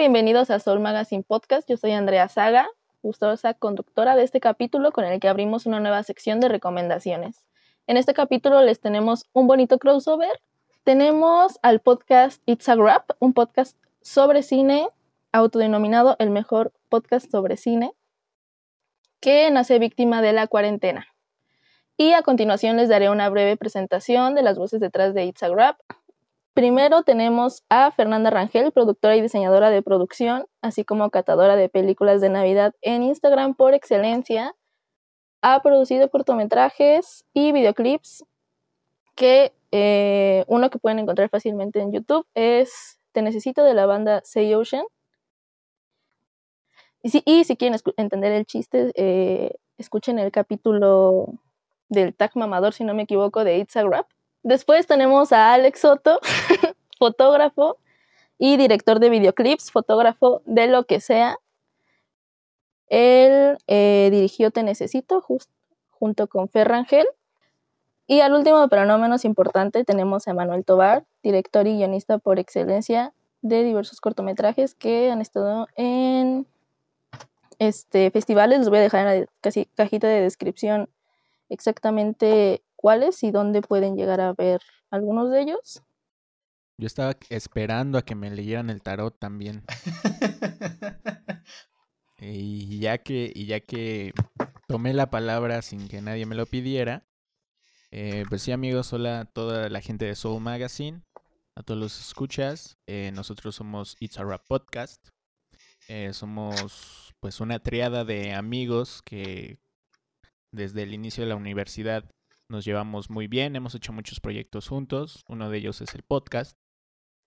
bienvenidos a Soul Magazine Podcast. Yo soy Andrea Saga, gustosa conductora de este capítulo con el que abrimos una nueva sección de recomendaciones. En este capítulo les tenemos un bonito crossover. Tenemos al podcast It's a Wrap, un podcast sobre cine, autodenominado el mejor podcast sobre cine, que nace víctima de la cuarentena. Y a continuación les daré una breve presentación de las voces detrás de It's a Wrap, Primero tenemos a Fernanda Rangel, productora y diseñadora de producción, así como catadora de películas de Navidad en Instagram por excelencia. Ha producido cortometrajes y videoclips que eh, uno que pueden encontrar fácilmente en YouTube es Te Necesito de la banda Say Ocean. Y si, quieren entender el chiste, eh, escuchen el capítulo del tag mamador, si no me equivoco, de It's a Rap Después tenemos a Alex Soto, fotógrafo y director de videoclips, fotógrafo de lo que sea. Él eh, dirigió Te Necesito junto con Ferrangel. Y al último, pero no menos importante, tenemos a Manuel Tobar, director y guionista por excelencia de diversos cortometrajes que han estado en este, festivales. Les voy a dejar en la cajita de descripción exactamente cuáles y dónde pueden llegar a ver algunos de ellos. Yo estaba esperando a que me leyeran el tarot también. y ya que, y ya que tomé la palabra sin que nadie me lo pidiera, eh, pues sí amigos, hola a toda la gente de Soul Magazine, a todos los escuchas. Eh, nosotros somos It's a Rap Podcast. Eh, somos pues una triada de amigos que desde el inicio de la universidad nos llevamos muy bien, hemos hecho muchos proyectos juntos, uno de ellos es el podcast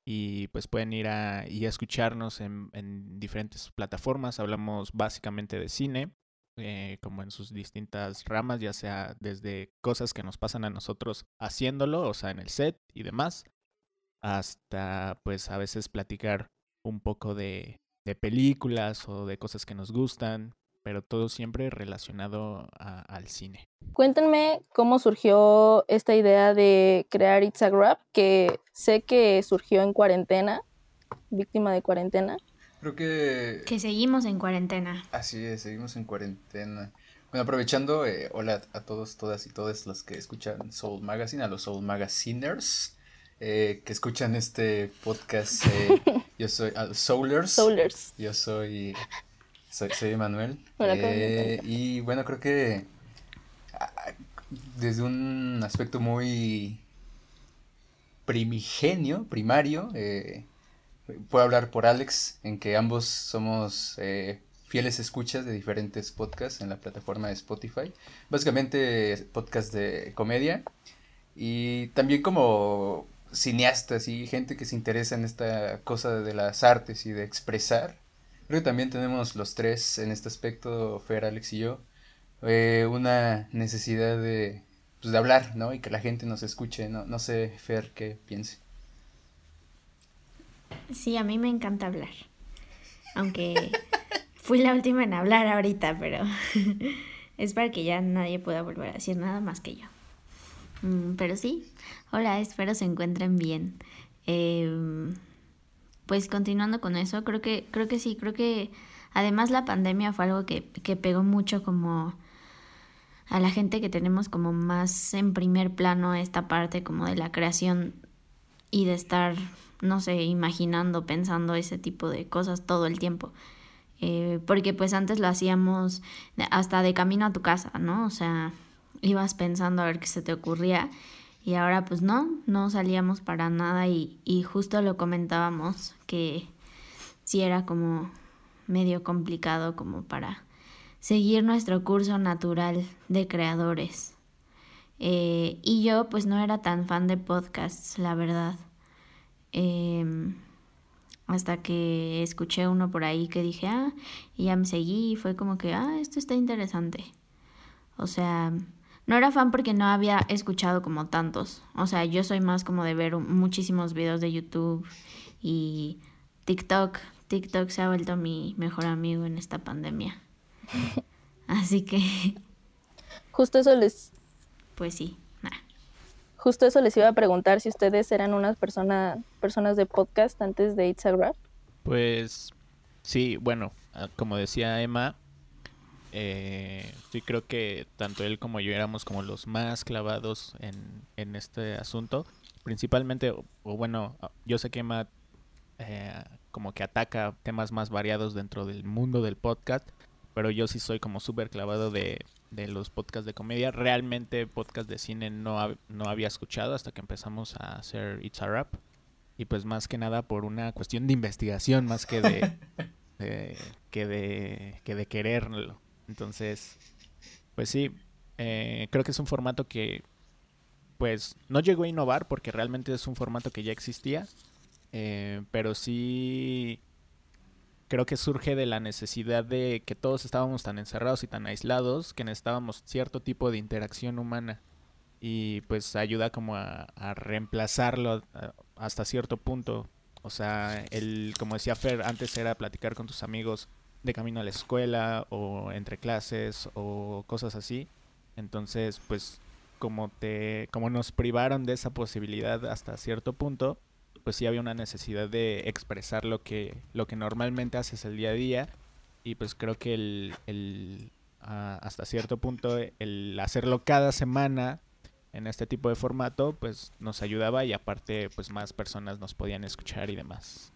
y pues pueden ir a, y a escucharnos en, diferentes plataformas, hablamos básicamente de cine, eh, como en sus distintas ramas, ya sea desde cosas que nos pasan a nosotros haciéndolo, o sea, en el set y demás, hasta pues a veces platicar un poco de películas o de cosas que nos gustan, pero todo siempre relacionado al cine. Cuéntenme cómo surgió esta idea de crear It's a Grab, que sé que surgió en cuarentena, víctima de cuarentena. Creo que... Que seguimos en cuarentena. Así es, seguimos en cuarentena. Bueno, aprovechando, eh, hola a todos, todas y todos los que escuchan Soul Magazine, a los Soul Magaziners. Eh, que escuchan este podcast. Eh, yo soy a Soulers. Soulers. Yo soy soy, soy Manuel. Eh, y bueno, creo que ah, desde un aspecto muy primigenio, primario, eh, puedo hablar por Alex, en que ambos somos eh, fieles escuchas de diferentes podcasts en la plataforma de Spotify. Básicamente podcast de comedia. Y también como cineastas y gente que se interesa en esta cosa de las artes y de expresar. Creo que también tenemos los tres en este aspecto, Fer, Alex y yo, eh, una necesidad de, pues, de hablar, ¿no? Y que la gente nos escuche, ¿no? No sé, Fer, qué piense. Sí, a mí me encanta hablar. Aunque fui la última en hablar ahorita, pero es para que ya nadie pueda volver a decir nada más que yo. Mm, pero sí, hola, espero se encuentren bien. Eh, pues continuando con eso, creo que, creo que sí, creo que además la pandemia fue algo que, que pegó mucho como a la gente que tenemos como más en primer plano esta parte como de la creación y de estar, no sé, imaginando, pensando ese tipo de cosas todo el tiempo. Eh, porque pues antes lo hacíamos hasta de camino a tu casa, ¿no? O sea, ibas pensando a ver qué se te ocurría y ahora pues no, no salíamos para nada y, y justo lo comentábamos que sí era como medio complicado como para seguir nuestro curso natural de creadores. Eh, y yo pues no era tan fan de podcasts, la verdad. Em, hasta que escuché uno por ahí que dije, ah, y ya me seguí y fue como que, ah, esto está interesante. O sea, no era fan porque no había escuchado como tantos. O sea, yo soy más como de ver muchísimos videos de YouTube y TikTok. TikTok se ha vuelto mi mejor amigo en esta pandemia. Así que... Justo eso les... Pues sí. Justo eso les iba a preguntar si ustedes eran unas persona, personas de podcast antes de It's a Rap. Pues Sí, bueno, ah, como decía Emma, eh, sí creo que tanto él como yo éramos como los más clavados en, en este asunto. Principalmente, o, bueno, ah, yo sé que Emma eh, como que ataca temas más variados dentro del mundo del podcast, pero yo sí soy como súper clavado de, de, los podcasts de comedia. Realmente podcast de cine no, no había escuchado hasta que empezamos a hacer It's a Rap. Y pues más que nada por una cuestión de investigación más que de, que de que de quererlo. Entonces, pues sí, eh, creo que es un formato que pues no llegó a innovar porque realmente es un formato que ya existía, eh, pero sí creo que surge de la necesidad de que todos estábamos tan encerrados y tan aislados que necesitábamos cierto tipo de interacción humana y pues ayuda como a, a reemplazarlo hasta cierto punto. O sea, el, como decía Fer, antes era platicar con tus amigos de camino a la escuela o entre clases o cosas así. Entonces, pues como te como nos privaron de esa posibilidad hasta cierto punto, pues sí había una necesidad de expresar lo que lo que normalmente haces el día a día y pues creo que el, el hasta cierto punto el hacerlo cada semana en este tipo de formato pues nos ayudaba y aparte pues más personas nos podían escuchar y demás.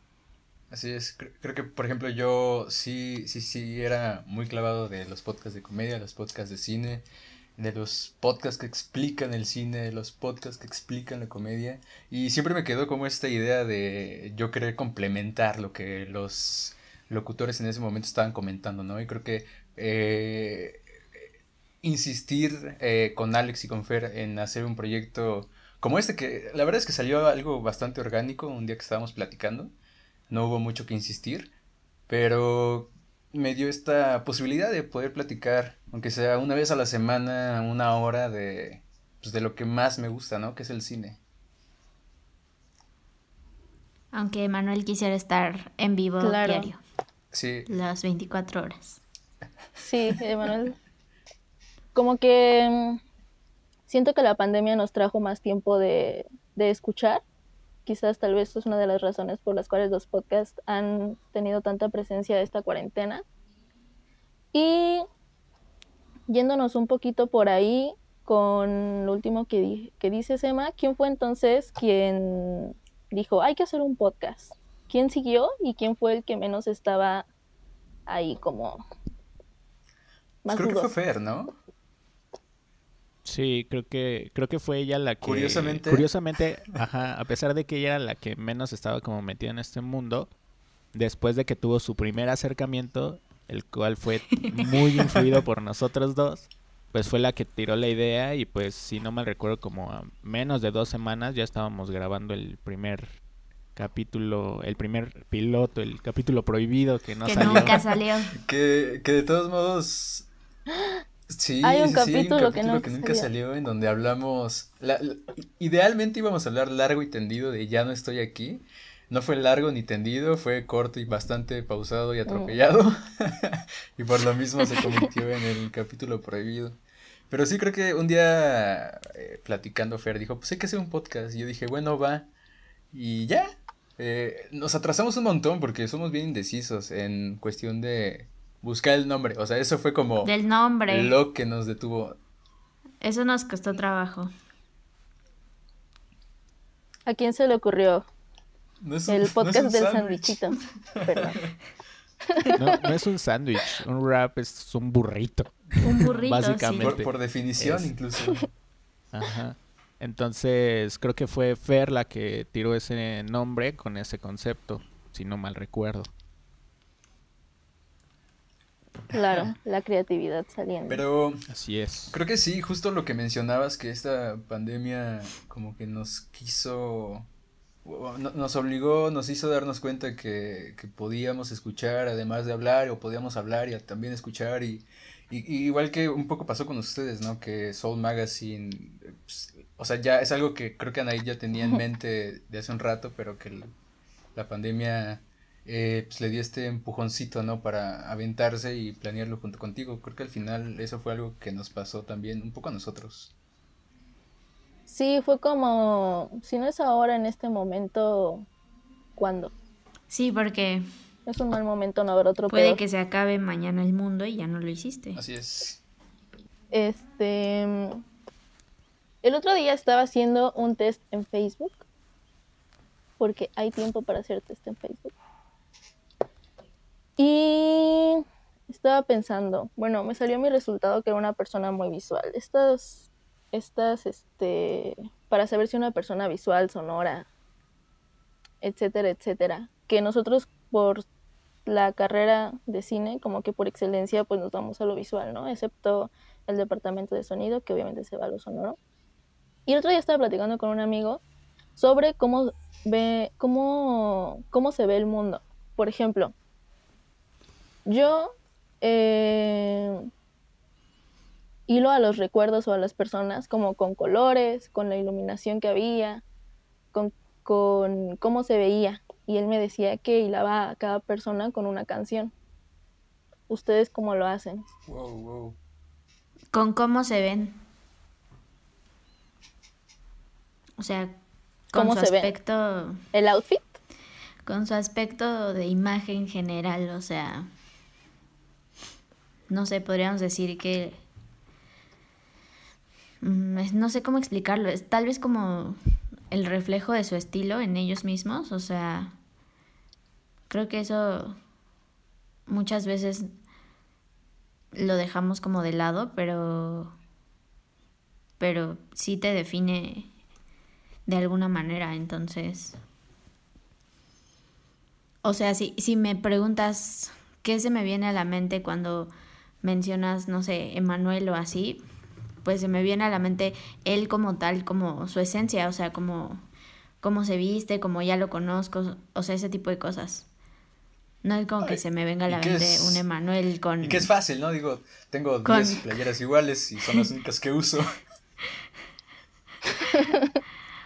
Así es, creo que por ejemplo yo sí, sí, sí era muy clavado de los podcasts de comedia, los podcasts de cine, de los podcasts que explican el cine, de los podcasts que explican la comedia y siempre me quedó como esta idea de yo querer complementar lo que los locutores en ese momento estaban comentando, ¿no? Y creo que eh, insistir eh, con Alex y con Fer en hacer un proyecto como este que la verdad es que salió algo bastante orgánico un día que estábamos platicando no hubo mucho que insistir, pero me dio esta posibilidad de poder platicar, aunque sea una vez a la semana, una hora de, pues, de lo que más me gusta, ¿no? Que es el cine. Aunque Manuel quisiera estar en vivo diario. Sí. Las 24 horas. Sí, Emanuel. Como que mm, siento que la pandemia nos trajo más tiempo de, de escuchar quizás tal vez es una de las razones por las cuales los podcasts han tenido tanta presencia esta cuarentena. Y yéndonos un poquito por ahí con lo último que, que dice Sema, ¿quién fue entonces quien dijo, hay que hacer un podcast? ¿Quién siguió y quién fue el que menos estaba ahí como... Más creo que fue Fer, ¿no? Sí, creo que creo que fue ella la que curiosamente curiosamente, ajá, a pesar de que ella era la que menos estaba como metida en este mundo, después de que tuvo su primer acercamiento, el cual fue muy influido por nosotros dos, pues fue la que tiró la idea y pues si no mal recuerdo como a menos de dos semanas ya estábamos grabando el primer capítulo, el primer piloto, el capítulo prohibido que no que salió. nunca salió. que, que de todos modos Sí, hay un sí, capítulo, que, nunca salió en donde hablamos. idealmente íbamos a hablar largo y tendido de Ya no estoy aquí. No fue largo ni tendido, fue corto y bastante pausado y atropellado. Mm. y por lo mismo se convirtió en el capítulo prohibido. Pero sí creo que un día eh, platicando Fer dijo, pues hay que hacer un podcast. Y yo dije, bueno, va. Y ya. Eh, nos atrasamos un montón porque somos bien indecisos en cuestión de buscar el nombre. O sea, eso fue como del nombre. lo que nos detuvo. Eso nos costó trabajo. ¿A quién se le ocurrió? el podcast del sándwichito. No, no es un sándwich, un wrap es un burrito. Un burrito, Básicamente. Por, definición, incluso. Ajá. Entonces, creo que fue Fer la que tiró ese nombre con ese concepto, si no mal recuerdo. Claro, la creatividad saliendo. Pero así es. Creo que sí, justo lo que mencionabas que esta pandemia como que nos quiso nos obligó, nos hizo darnos cuenta que, que podíamos escuchar además de hablar o podíamos hablar y también escuchar y, igual que un poco pasó con ustedes, ¿no? Que Soul Magazine, pues, o sea, ya es algo que creo que Anaí ya tenía en mente de hace un rato, pero que la pandemia eh, pues le dio este empujoncito, ¿no? Para aventarse y planearlo junto contigo. Creo que al final eso fue algo que nos pasó también un poco a nosotros. Sí, fue como, si no es ahora, en este momento, ¿cuándo? Sí, porque es un mal momento no haber otro Puede peor. que se acabe mañana el mundo y ya no lo hiciste. Así es. Este. El otro día estaba haciendo un test en Facebook. Porque hay tiempo para hacer test en Facebook. Y estaba pensando, bueno, me salió mi resultado que era una persona muy visual. Estas, estas, este, para saber si una persona visual, sonora, etcétera, etcétera. Que nosotros por la carrera de cine, como que por excelencia, pues nos vamos a lo visual, ¿no? Excepto el departamento de sonido, que obviamente se va a lo sonoro. Y el otro día estaba platicando con un amigo sobre cómo ve, cómo, cómo se ve el mundo. Por ejemplo, yo eh, hilo a los recuerdos o a las personas como con colores, con la iluminación que había, con, con cómo se veía. Y él me decía que hilaba a cada persona con una canción. ¿Ustedes cómo lo hacen? Wow, wow. ¿Con cómo se ven? O sea, con ¿Cómo su se ven? aspecto, ¿El outfit? con su aspecto de imagen general, o sea, no sé, podríamos decir que mm, no sé cómo explicarlo, es tal vez como el reflejo de su estilo en ellos mismos, o sea, creo que eso muchas veces lo dejamos como de lado, pero pero sí te define de alguna manera, entonces. O sea, si, si me preguntas qué se me viene a la mente cuando mencionas, no sé, Emanuel o así, pues se me viene a la mente él como tal, como su esencia, o sea, como cómo se viste, como ya lo conozco, o sea, ese tipo de cosas. No es como que se me venga a ¿y la mente es- un Emanuel con... Y que es fácil, ¿no? Digo, tengo Con- 10 playeras iguales y son las únicas que uso.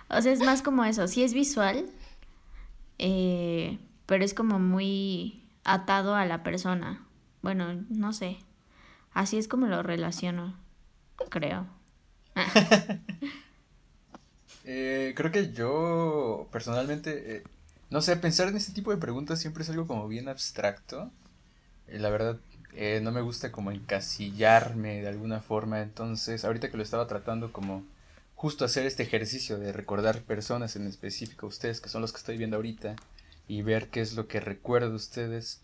O sea, es más como eso, sí es visual, eh, pero es como muy atado a la persona. Bueno, no sé. Así es como lo relaciono, creo. Eh, creo que yo personalmente, eh, no sé, pensar en este tipo de preguntas siempre es algo como bien abstracto. Eh, la verdad, no me gusta como encasillarme de alguna forma. Entonces, ahorita que lo estaba tratando como justo hacer este ejercicio de recordar personas en específico, ustedes que son los que estoy viendo ahorita, y ver qué es lo que recuerdo de ustedes.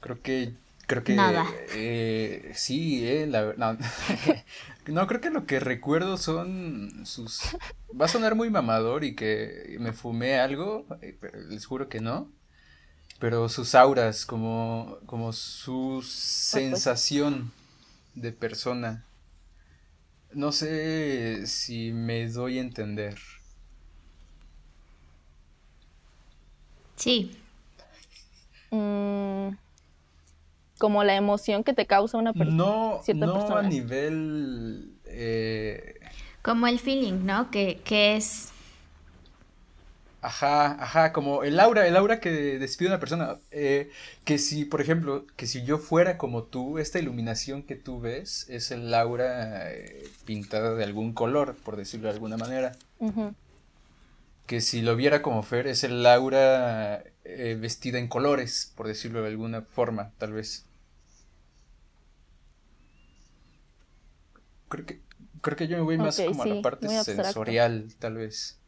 Creo que, creo que, Nada. eh, sí, eh, la, no, no, creo que lo que recuerdo son sus, va a sonar muy mamador y que me fumé algo, eh, pero les juro que no, pero sus auras, como, como su sensación de persona. No sé si me doy a entender. Sí, Mm, como la emoción que te causa una persona. No, cierta no a persona. nivel eh, como el feeling, ¿no? Que, que es... Ajá, ajá, como el aura, el aura que despide una persona. eh, que si, por ejemplo, que si yo fuera como tú, esta iluminación que tú ves es el aura eh, pintada de algún color, por decirlo de alguna manera. Que si lo viera como Fer, es el aura eh, vestida en colores, por decirlo de alguna forma, tal vez. Creo que, creo que yo me voy más como a la parte sensorial, tal vez.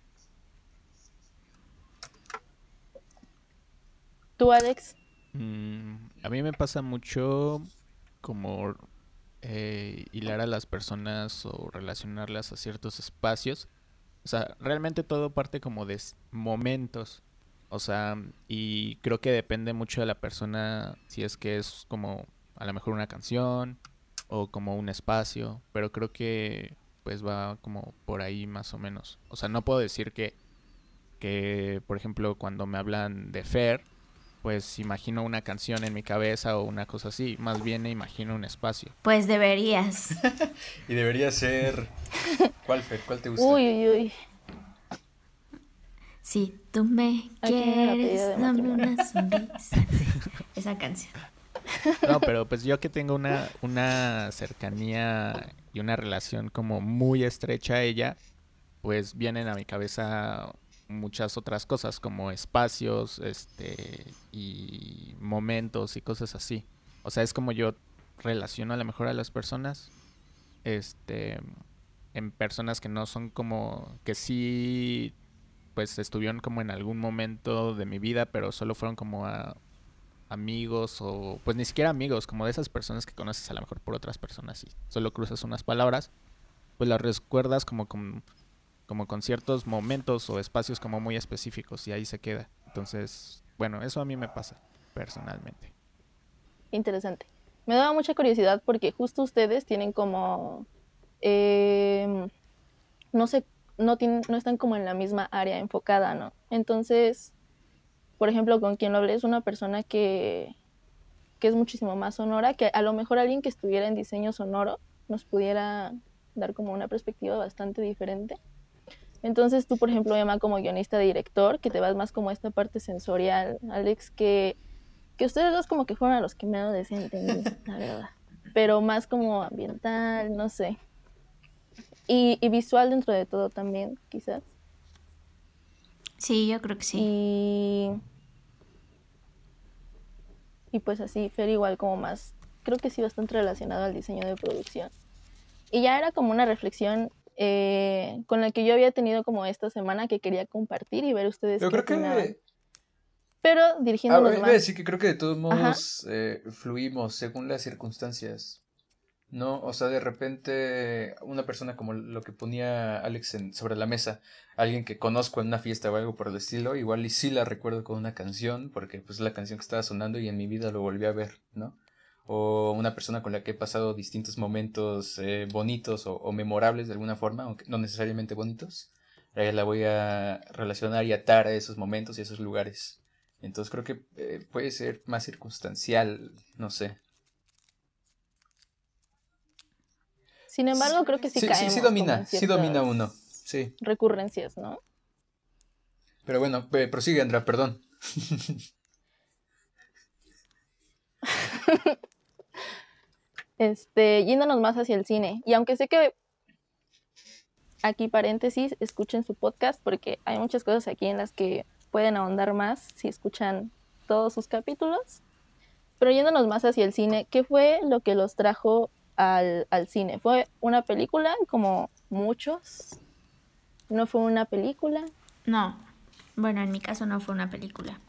¿Tú, Alex? Mm, a mí me pasa mucho como eh, hilar a las personas o relacionarlas a ciertos espacios. O sea, realmente todo parte como de momentos. O sea, y creo que depende mucho de la persona si es que es como a lo mejor una canción o como un espacio, pero creo que pues va como por ahí más o menos. O sea, no puedo decir que, que por ejemplo, cuando me hablan de Fer, pues imagino una canción en mi cabeza o una cosa así, más bien imagino un espacio. Pues deberías. Y debería ser. ¿Cuál, Fer? ¿Cuál te gusta? Uy, uy, uy. Si tú me quieres, dame una sonrisa. Sí, esa canción. No, pero pues yo que tengo una, una cercanía y una relación como muy estrecha a ella, pues vienen a mi cabeza muchas otras cosas como espacios, este, y momentos y cosas así. O sea, es como yo relaciono a lo mejor a las personas, este, en personas que no son como, que sí, pues estuvieron como en algún momento de mi vida, pero solo fueron como a amigos o pues ni siquiera amigos, como de esas personas que conoces a lo mejor por otras personas y solo cruzas unas palabras, pues las recuerdas como con, como con ciertos momentos o espacios como muy específicos y ahí se queda. Entonces, bueno, eso a mí me pasa personalmente. Interesante. Me daba mucha curiosidad porque justo ustedes tienen como, em, no sé, no, tienen, no están como en la misma área enfocada, ¿no? Entonces, por ejemplo, con quien lo hablé es una persona que, que es muchísimo más sonora, que a lo mejor alguien que estuviera en diseño sonoro nos pudiera dar como una perspectiva bastante diferente. Entonces tú, por ejemplo, Emma, como guionista director, que te vas más como a esta parte sensorial, Alex, que, que ustedes dos como que fueron a los que menos decían la verdad. Pero más como ambiental, no sé. Y, y visual dentro de todo también, quizás. Sí, yo creo que sí. Y, y pues así, Fer igual como más, creo que sí bastante relacionado al diseño de producción. Y ya era como una reflexión eh, con la que yo había tenido como esta semana que quería compartir y ver ustedes. Yo creo que... Pero dirigiéndonos ah, más. decir que creo que de todos modos eh, fluimos según las circunstancias. ¿No? O sea, de repente una persona como lo que ponía Alex en, sobre la mesa, alguien que conozco en una fiesta o algo por el estilo, igual y sí la recuerdo con una canción, porque pues es la canción que estaba sonando y en mi vida lo volví a ver, ¿no? O una persona con la que he pasado distintos momentos eh, bonitos o, memorables de alguna forma, aunque no necesariamente bonitos, eh, la voy a relacionar y atar a esos momentos y a esos lugares. Entonces creo que eh, puede ser más circunstancial, no sé. Sin embargo, creo que sí, caemos. Sí, sí domina, sí domina uno. Sí. Recurrencias, ¿no? Pero bueno, prosigue, Andrea, perdón. este, yéndonos más hacia el cine. Y aunque sé que aquí paréntesis, escuchen su podcast porque hay muchas cosas aquí en las que pueden ahondar más si escuchan todos sus capítulos. Pero yéndonos más hacia el cine, ¿qué fue lo que los trajo al, al cine. ¿Fue una película como muchos? ¿No fue una película? No. Bueno, en mi caso no fue una película.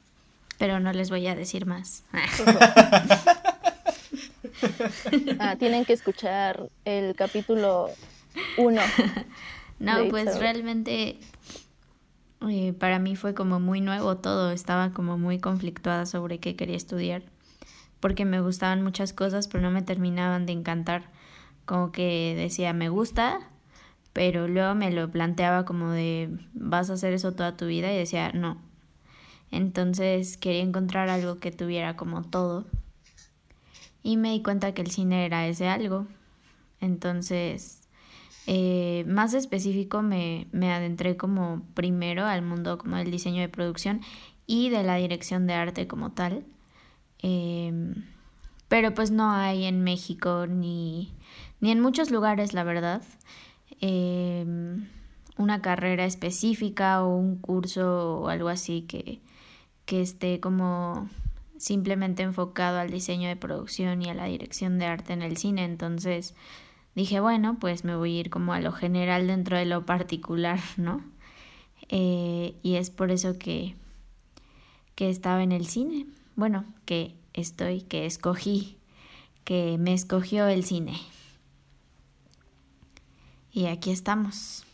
Pero no les voy a decir más. ah, tienen que escuchar el capítulo 1. no, pues realmente eh, para mí fue como muy nuevo todo. Estaba como muy conflictuada sobre qué quería estudiar porque me gustaban muchas cosas, pero no me terminaban de encantar. Como que decía, me gusta, pero luego me lo planteaba como de, vas a hacer eso toda tu vida y decía, no. Entonces quería encontrar algo que tuviera como todo. Y me di cuenta que el cine era ese algo. Entonces, eh, más específico, me, me adentré como primero al mundo como del diseño de producción y de la dirección de arte como tal. Em, pero pues no hay en México ni, ni en muchos lugares, la verdad, em, una carrera específica o un curso o algo así que, que esté como simplemente enfocado al diseño de producción y a la dirección de arte en el cine. Entonces dije, bueno, pues me voy a ir como a lo general dentro de lo particular, ¿no? Eh, y es por eso que, que estaba en el cine bueno, que estoy, que escogí, que me escogió el cine. Y aquí estamos.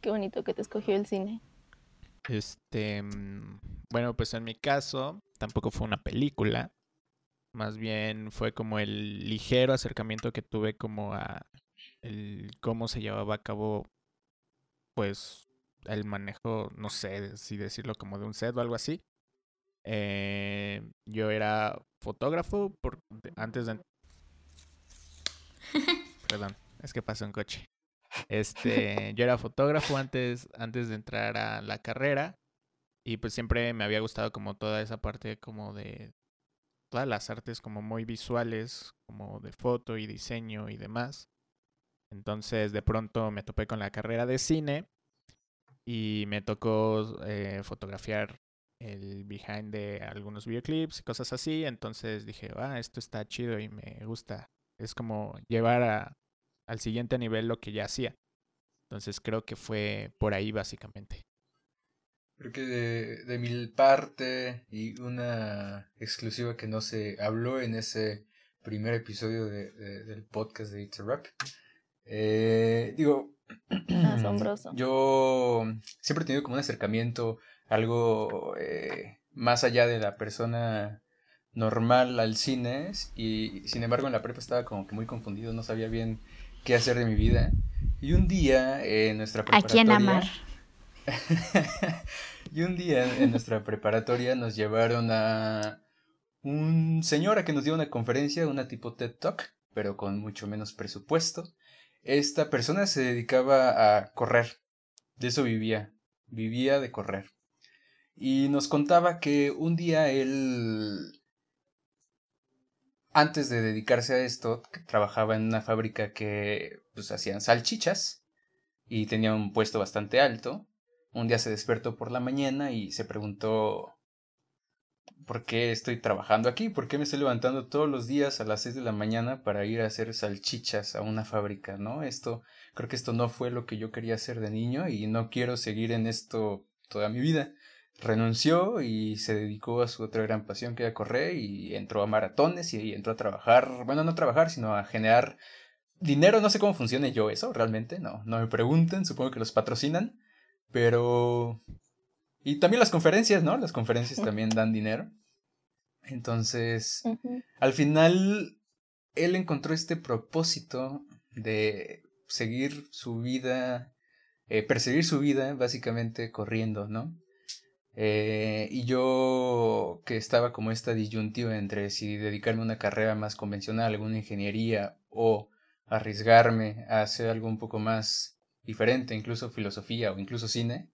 Qué bonito que te escogió el cine. Este, mm, bueno, pues en mi caso tampoco fue una película. Más bien fue como el ligero acercamiento que tuve como a el cómo se llevaba a cabo pues el manejo, no sé si decirlo como de un set o algo así. Eh, yo era fotógrafo por, antes de... Perdón, es que pasó un coche. Este, yo era fotógrafo antes, antes de entrar a la carrera y pues siempre me había gustado como toda esa parte como de todas las artes como muy visuales, como de foto y diseño y demás. Entonces de pronto me topé con la carrera de cine y me tocó eh, fotografiar el behind de algunos videoclips y cosas así. Entonces dije, ah, esto está chido y me gusta. Es como llevar a, al siguiente nivel lo que ya hacía. Entonces creo que fue por ahí básicamente. Creo que de, de mi parte y una exclusiva que no se habló en ese primer episodio de, del podcast de It's a Rap. Eh, digo, Asombroso. Yo siempre he tenido como un acercamiento, algo eh, más allá de la persona normal al cine y sin embargo en la prepa estaba como que muy confundido, no sabía bien qué hacer de mi vida. Y un día en nuestra preparatoria... ¿A quién amar? y un día en nuestra preparatoria nos llevaron a un señor a que nos dio una conferencia, una tipo TED Talk, pero con mucho menos presupuesto. Esta persona se dedicaba a correr, de eso vivía, vivía de correr. Y nos contaba que un día él, antes de dedicarse a esto, trabajaba en una fábrica que pues hacían salchichas y tenía un puesto bastante alto. Un día se despertó por la mañana y se preguntó ¿por qué estoy trabajando aquí? ¿Por qué me estoy levantando todos los días a las 6 de la mañana para ir a hacer salchichas a una fábrica, ¿no? Esto, creo que esto no fue lo que yo quería hacer de niño y no quiero seguir en esto toda mi vida. Renunció y se dedicó a su otra gran pasión que era correr y entró a maratones y entró a trabajar, bueno, no a trabajar, sino a generar dinero, no sé cómo funcione yo eso, realmente, no, no me pregunten, supongo que los patrocinan, pero y también las conferencias, ¿no? Las conferencias también dan dinero. Entonces, al final, él encontró este propósito de seguir su vida, eh, perseguir su vida, básicamente corriendo, ¿no? Eh, y yo que estaba como esta disyuntiva entre si dedicarme a una carrera más convencional, alguna ingeniería, o arriesgarme a hacer algo un poco más diferente, incluso filosofía o incluso cine,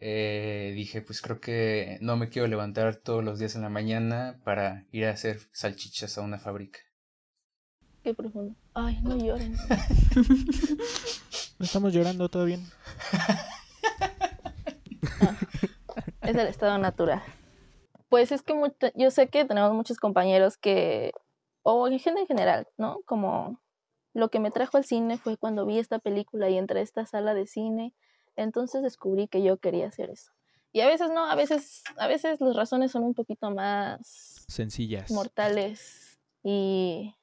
eh, dije, pues creo que no me quiero levantar todos los días en la mañana para ir a hacer salchichas a una fábrica. Qué profundo. Ay, no lloren. no estamos llorando, todo bien. Ah, es el estado natural. Pues es que yo sé que tenemos muchos compañeros que, o en general, ¿no? Como lo que me trajo al cine fue cuando vi esta película y entré a esta sala de cine entonces descubrí que yo quería hacer eso. Y a veces no, a veces, a veces las razones son un poquito más sencillas, mortales y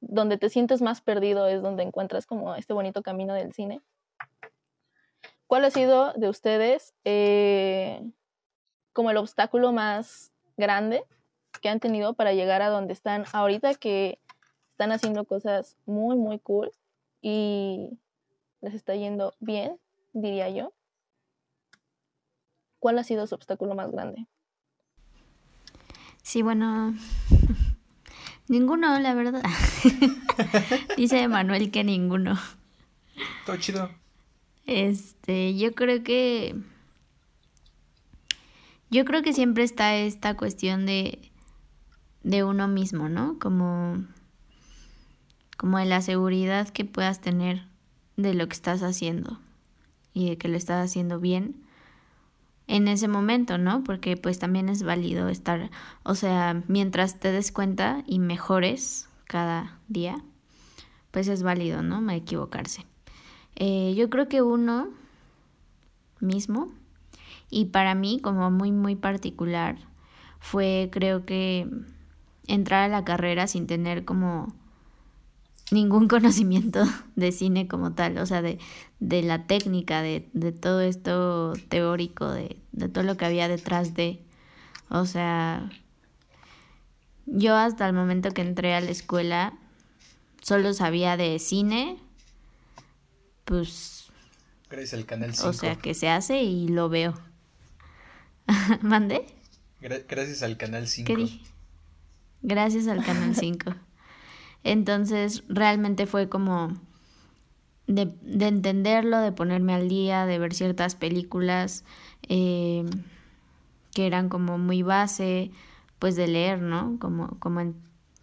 donde te sientes más perdido es donde encuentras como este bonito camino del cine. ¿Cuál ha sido de ustedes eh, como el obstáculo más grande que han tenido para llegar a donde están ahorita que están haciendo cosas muy, muy cool y les está yendo bien, diría yo. ¿Cuál ha sido su obstáculo más grande? Sí, bueno, ninguno, la verdad. Dice Manuel que ninguno. Todo chido. Este, yo creo que yo creo que siempre está esta cuestión de de uno mismo, ¿no? Como como de la seguridad que puedas tener de lo que estás haciendo y de que lo estás haciendo bien en ese momento, ¿no? Porque pues también es válido estar, o sea, mientras te des cuenta y mejores cada día, pues es válido, ¿no? Me equivocarse. Eh, yo creo que uno mismo, y para mí como muy, muy particular, fue creo que entrar a la carrera sin tener como ningún conocimiento de cine como tal, o sea, de, de la técnica, de, de, todo esto teórico, de, de todo lo que había detrás de, o sea, yo hasta el momento que entré a la escuela solo sabía de cine, pues... Gracias al Canal 5. O sea, que se hace y lo veo. ¿Mande? gracias al Canal 5. ¿Qué Gracias al Canal 5. Entonces realmente fue como de, entenderlo, de ponerme al día, de ver ciertas películas eh, que eran como muy base, pues de leer, ¿no? Como, como en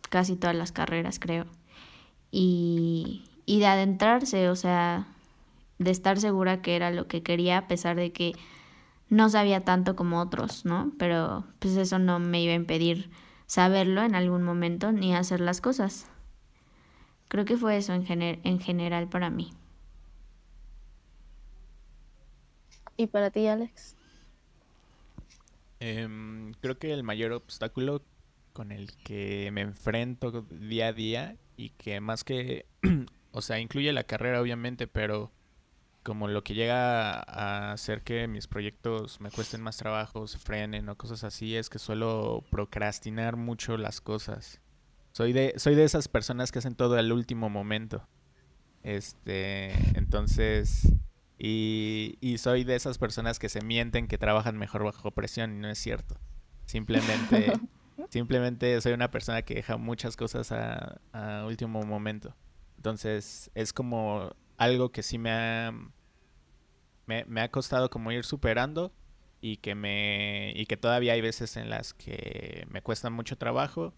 casi todas las carreras, creo. Y, y de adentrarse, o sea, de estar segura que era lo que quería a pesar de que no sabía tanto como otros, ¿no? Pero pues eso no me iba a impedir saberlo en algún momento ni hacer las cosas. Creo que fue eso en, en general para mí. ¿Y para ti, Alex? Em, creo que el mayor obstáculo con el que me enfrento día a día y que más que, o sea, incluye la carrera obviamente, pero como lo que llega a hacer que mis proyectos me cuesten más trabajo, se frenen o cosas así, es que suelo procrastinar mucho las cosas. Soy de, soy de esas personas que hacen todo al último momento. Este, entonces, y, y soy de esas personas que se mienten que trabajan mejor bajo presión y no es cierto. Simplemente, simplemente soy una persona que deja muchas cosas a, a último momento. Entonces, es como algo que sí me ha, me, ha costado como ir superando y que me y que todavía hay veces en las que me cuesta mucho trabajo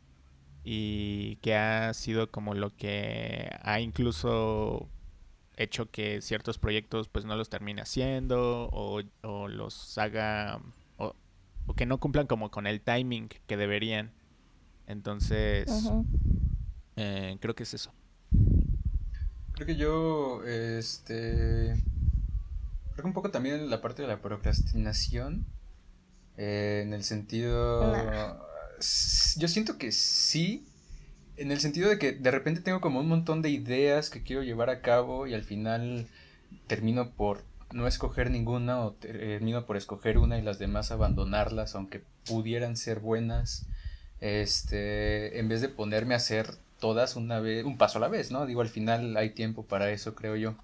y que ha sido como lo que ha incluso hecho que ciertos proyectos pues no los termine haciendo o, los haga o, que no cumplan como con el timing que deberían. Entonces eh, creo que es eso Creo que yo, este, creo que un poco también la parte de la procrastinación, eh, en el sentido, yo siento que sí, en el sentido de que de repente tengo como un montón de ideas que quiero llevar a cabo y al final termino por no escoger ninguna o termino por escoger una y las demás abandonarlas aunque pudieran ser buenas este en vez de ponerme a hacer todas una vez, un paso a la vez, ¿no? Digo, al final hay tiempo para eso, creo yo.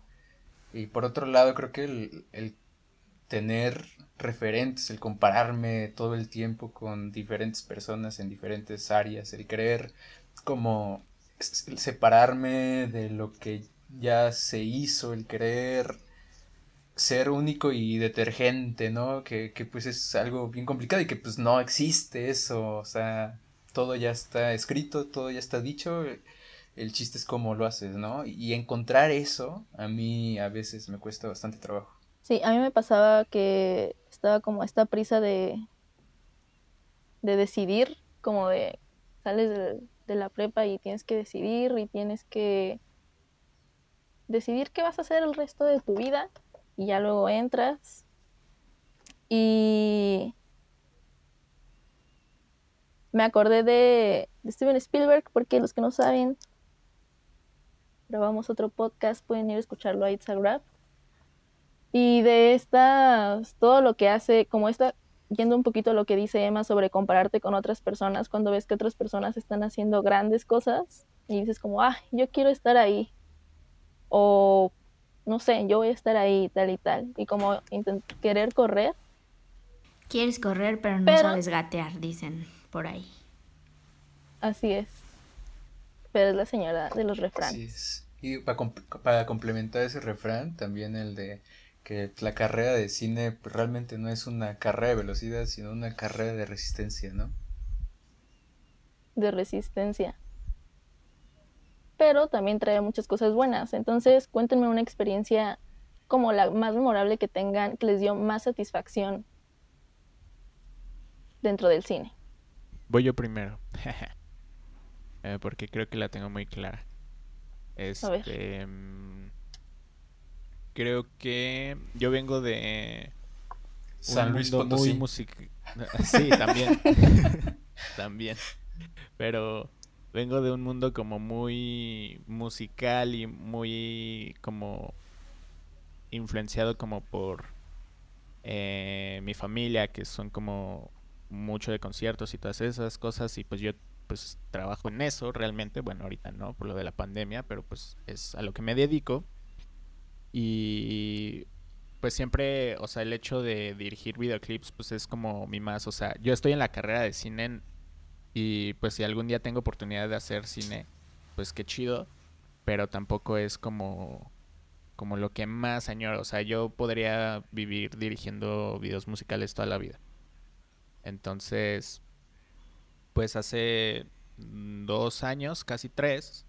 Y por otro lado, creo que el, el tener referentes, el compararme todo el tiempo con diferentes personas en diferentes áreas, el creer como separarme de lo que ya se hizo, el querer ser único y detergente, ¿no? Que, que pues es algo bien complicado y que pues no existe eso, o sea, todo ya está escrito, todo ya está dicho, el chiste es cómo lo haces, ¿no? Y encontrar eso a mí a veces me cuesta bastante trabajo. Sí, a mí me pasaba que estaba como esta prisa de, de decidir, como de sales de, de la prepa y tienes que decidir y tienes que decidir qué vas a hacer el resto de tu vida y ya luego entras y me acordé de, Steven Spielberg porque los que no saben, grabamos otro podcast, pueden ir a escucharlo a It's a Grab. Y de estas, todo lo que hace, como está yendo un poquito a lo que dice Emma sobre compararte con otras personas, cuando ves que otras personas están haciendo grandes cosas y dices como, ah, yo quiero estar ahí. O, no sé, yo voy a estar ahí, tal y tal. Y como querer correr. Quieres correr, pero no sabes gatear, dicen por ahí. Así es. Pero es la señora de los refranes. Y para, para complementar ese refrán, también el de que la carrera de cine realmente no es una carrera de velocidad, sino una carrera de resistencia, ¿no? De resistencia. Pero también trae muchas cosas buenas. Entonces, cuéntenme una experiencia como la más memorable que tengan, que les dio más satisfacción dentro del cine. Voy yo primero. Eh, porque creo que la tengo muy clara. Este. Mm, creo que yo vengo de. San Luis Potosí. sí, también. también. Pero vengo de un mundo como muy musical y muy como influenciado como por eh, mi familia, que son como mucho de conciertos y todas esas cosas y pues yo pues trabajo en eso realmente, bueno ahorita no por lo de la pandemia, pero pues es a lo que me dedico y pues siempre, o sea, el hecho de dirigir videoclips pues es como mi más, o sea, yo estoy en la carrera de cine y pues si algún día tengo oportunidad de hacer cine, pues qué chido, pero tampoco es como como lo que más añoro, o sea, yo podría vivir dirigiendo videos musicales toda la vida. Entonces, pues hace dos años, casi tres,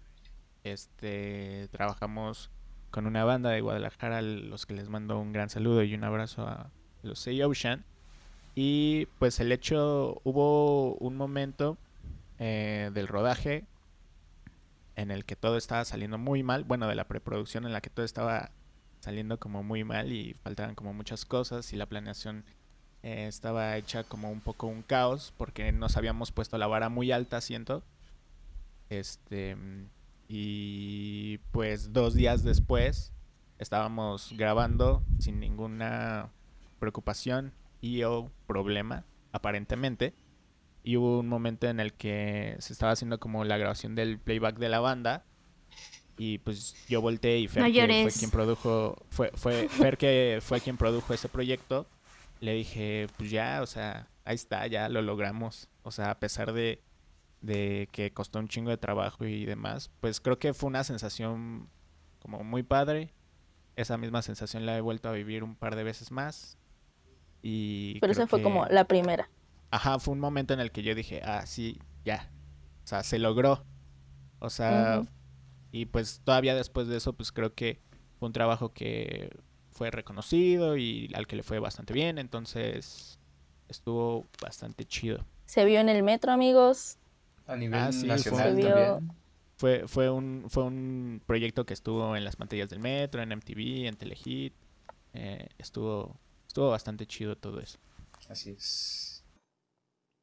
este, trabajamos con una banda de Guadalajara, los que les mando un gran saludo y un abrazo a los Say Ocean. Y pues el hecho, hubo un momento eh, del rodaje en el que todo estaba saliendo muy mal, bueno, de la preproducción en la que todo estaba saliendo como muy mal y faltaban como muchas cosas y la planeación eh, estaba hecha como un poco un caos porque nos habíamos puesto la vara muy alta, siento. Este, y pues dos días después estábamos grabando sin ninguna preocupación y o problema, aparentemente. Y hubo un momento en el que se estaba haciendo como la grabación del playback de la banda. Y pues yo volteé y Fer, que fue quien produjo, fue, fue, Fer que fue quien produjo ese proyecto, le dije, pues ya, o sea, ahí está, ya lo logramos. O sea, a pesar de, de que costó un chingo de trabajo y demás, pues creo que fue una sensación como muy padre. Esa misma sensación la he vuelto a vivir un par de veces más. Y Pero esa fue como la primera. Ajá, fue un momento en el que yo dije, ah, sí, ya. O sea, se logró. O sea, y pues todavía después de eso, pues creo que fue un trabajo que fue reconocido y al que le fue bastante bien. Entonces, estuvo bastante chido. Se vio en el metro, amigos. A nivel ah, nacional también. Fue, fue, un, fue un proyecto que estuvo en las pantallas del metro, en MTV, en Telehit. Eh, estuvo, estuvo bastante chido todo eso. Así es.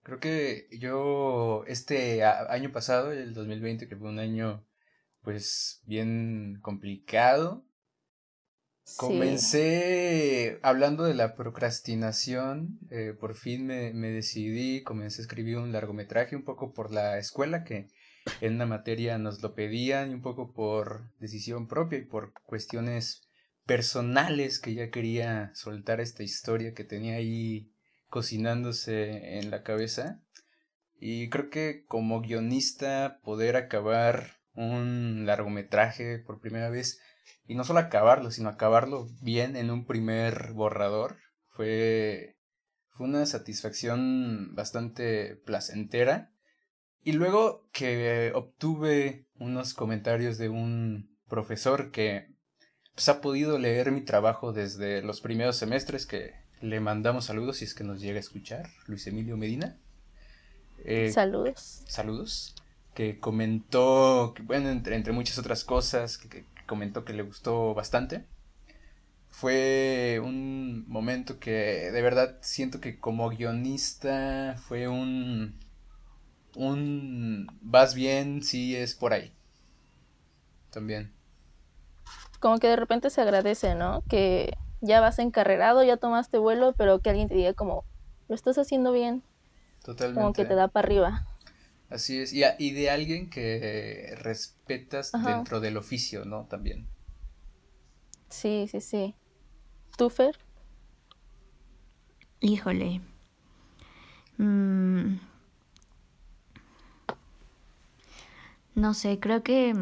Creo que yo este año pasado, el 2020, que fue un año pues bien complicado, Comencé hablando de la procrastinación, eh, por fin me, me, decidí, comencé a escribir un largometraje un poco por la escuela que en una materia nos lo pedían y un poco por decisión propia y por cuestiones personales que ya quería soltar esta historia que tenía ahí cocinándose en la cabeza. Y creo que como guionista poder acabar un largometraje por primera vez y no solo acabarlo, sino acabarlo bien en un primer borrador, fue, fue una satisfacción bastante placentera. Y luego que obtuve unos comentarios de un profesor que pues, ha podido leer mi trabajo desde los primeros semestres, que le mandamos saludos si es que nos llega a escuchar, Luis Emilio Medina. Eh, saludos. Saludos. Que comentó, bueno, entre, entre muchas otras cosas, que, comentó que le gustó bastante. Fue un momento que de verdad siento que como guionista fue un... un... vas bien si es por ahí. También. Como que de repente se agradece, ¿no? Que ya vas encarrerado, ya tomaste vuelo, pero que alguien te diga como, lo estás haciendo bien. Totalmente. Como que te da para arriba. Así es, y, y de alguien que respetas dentro del oficio, ¿no? También. Sí, sí, sí. ¿Tú, Fer? Híjole. Mm. No sé, creo que.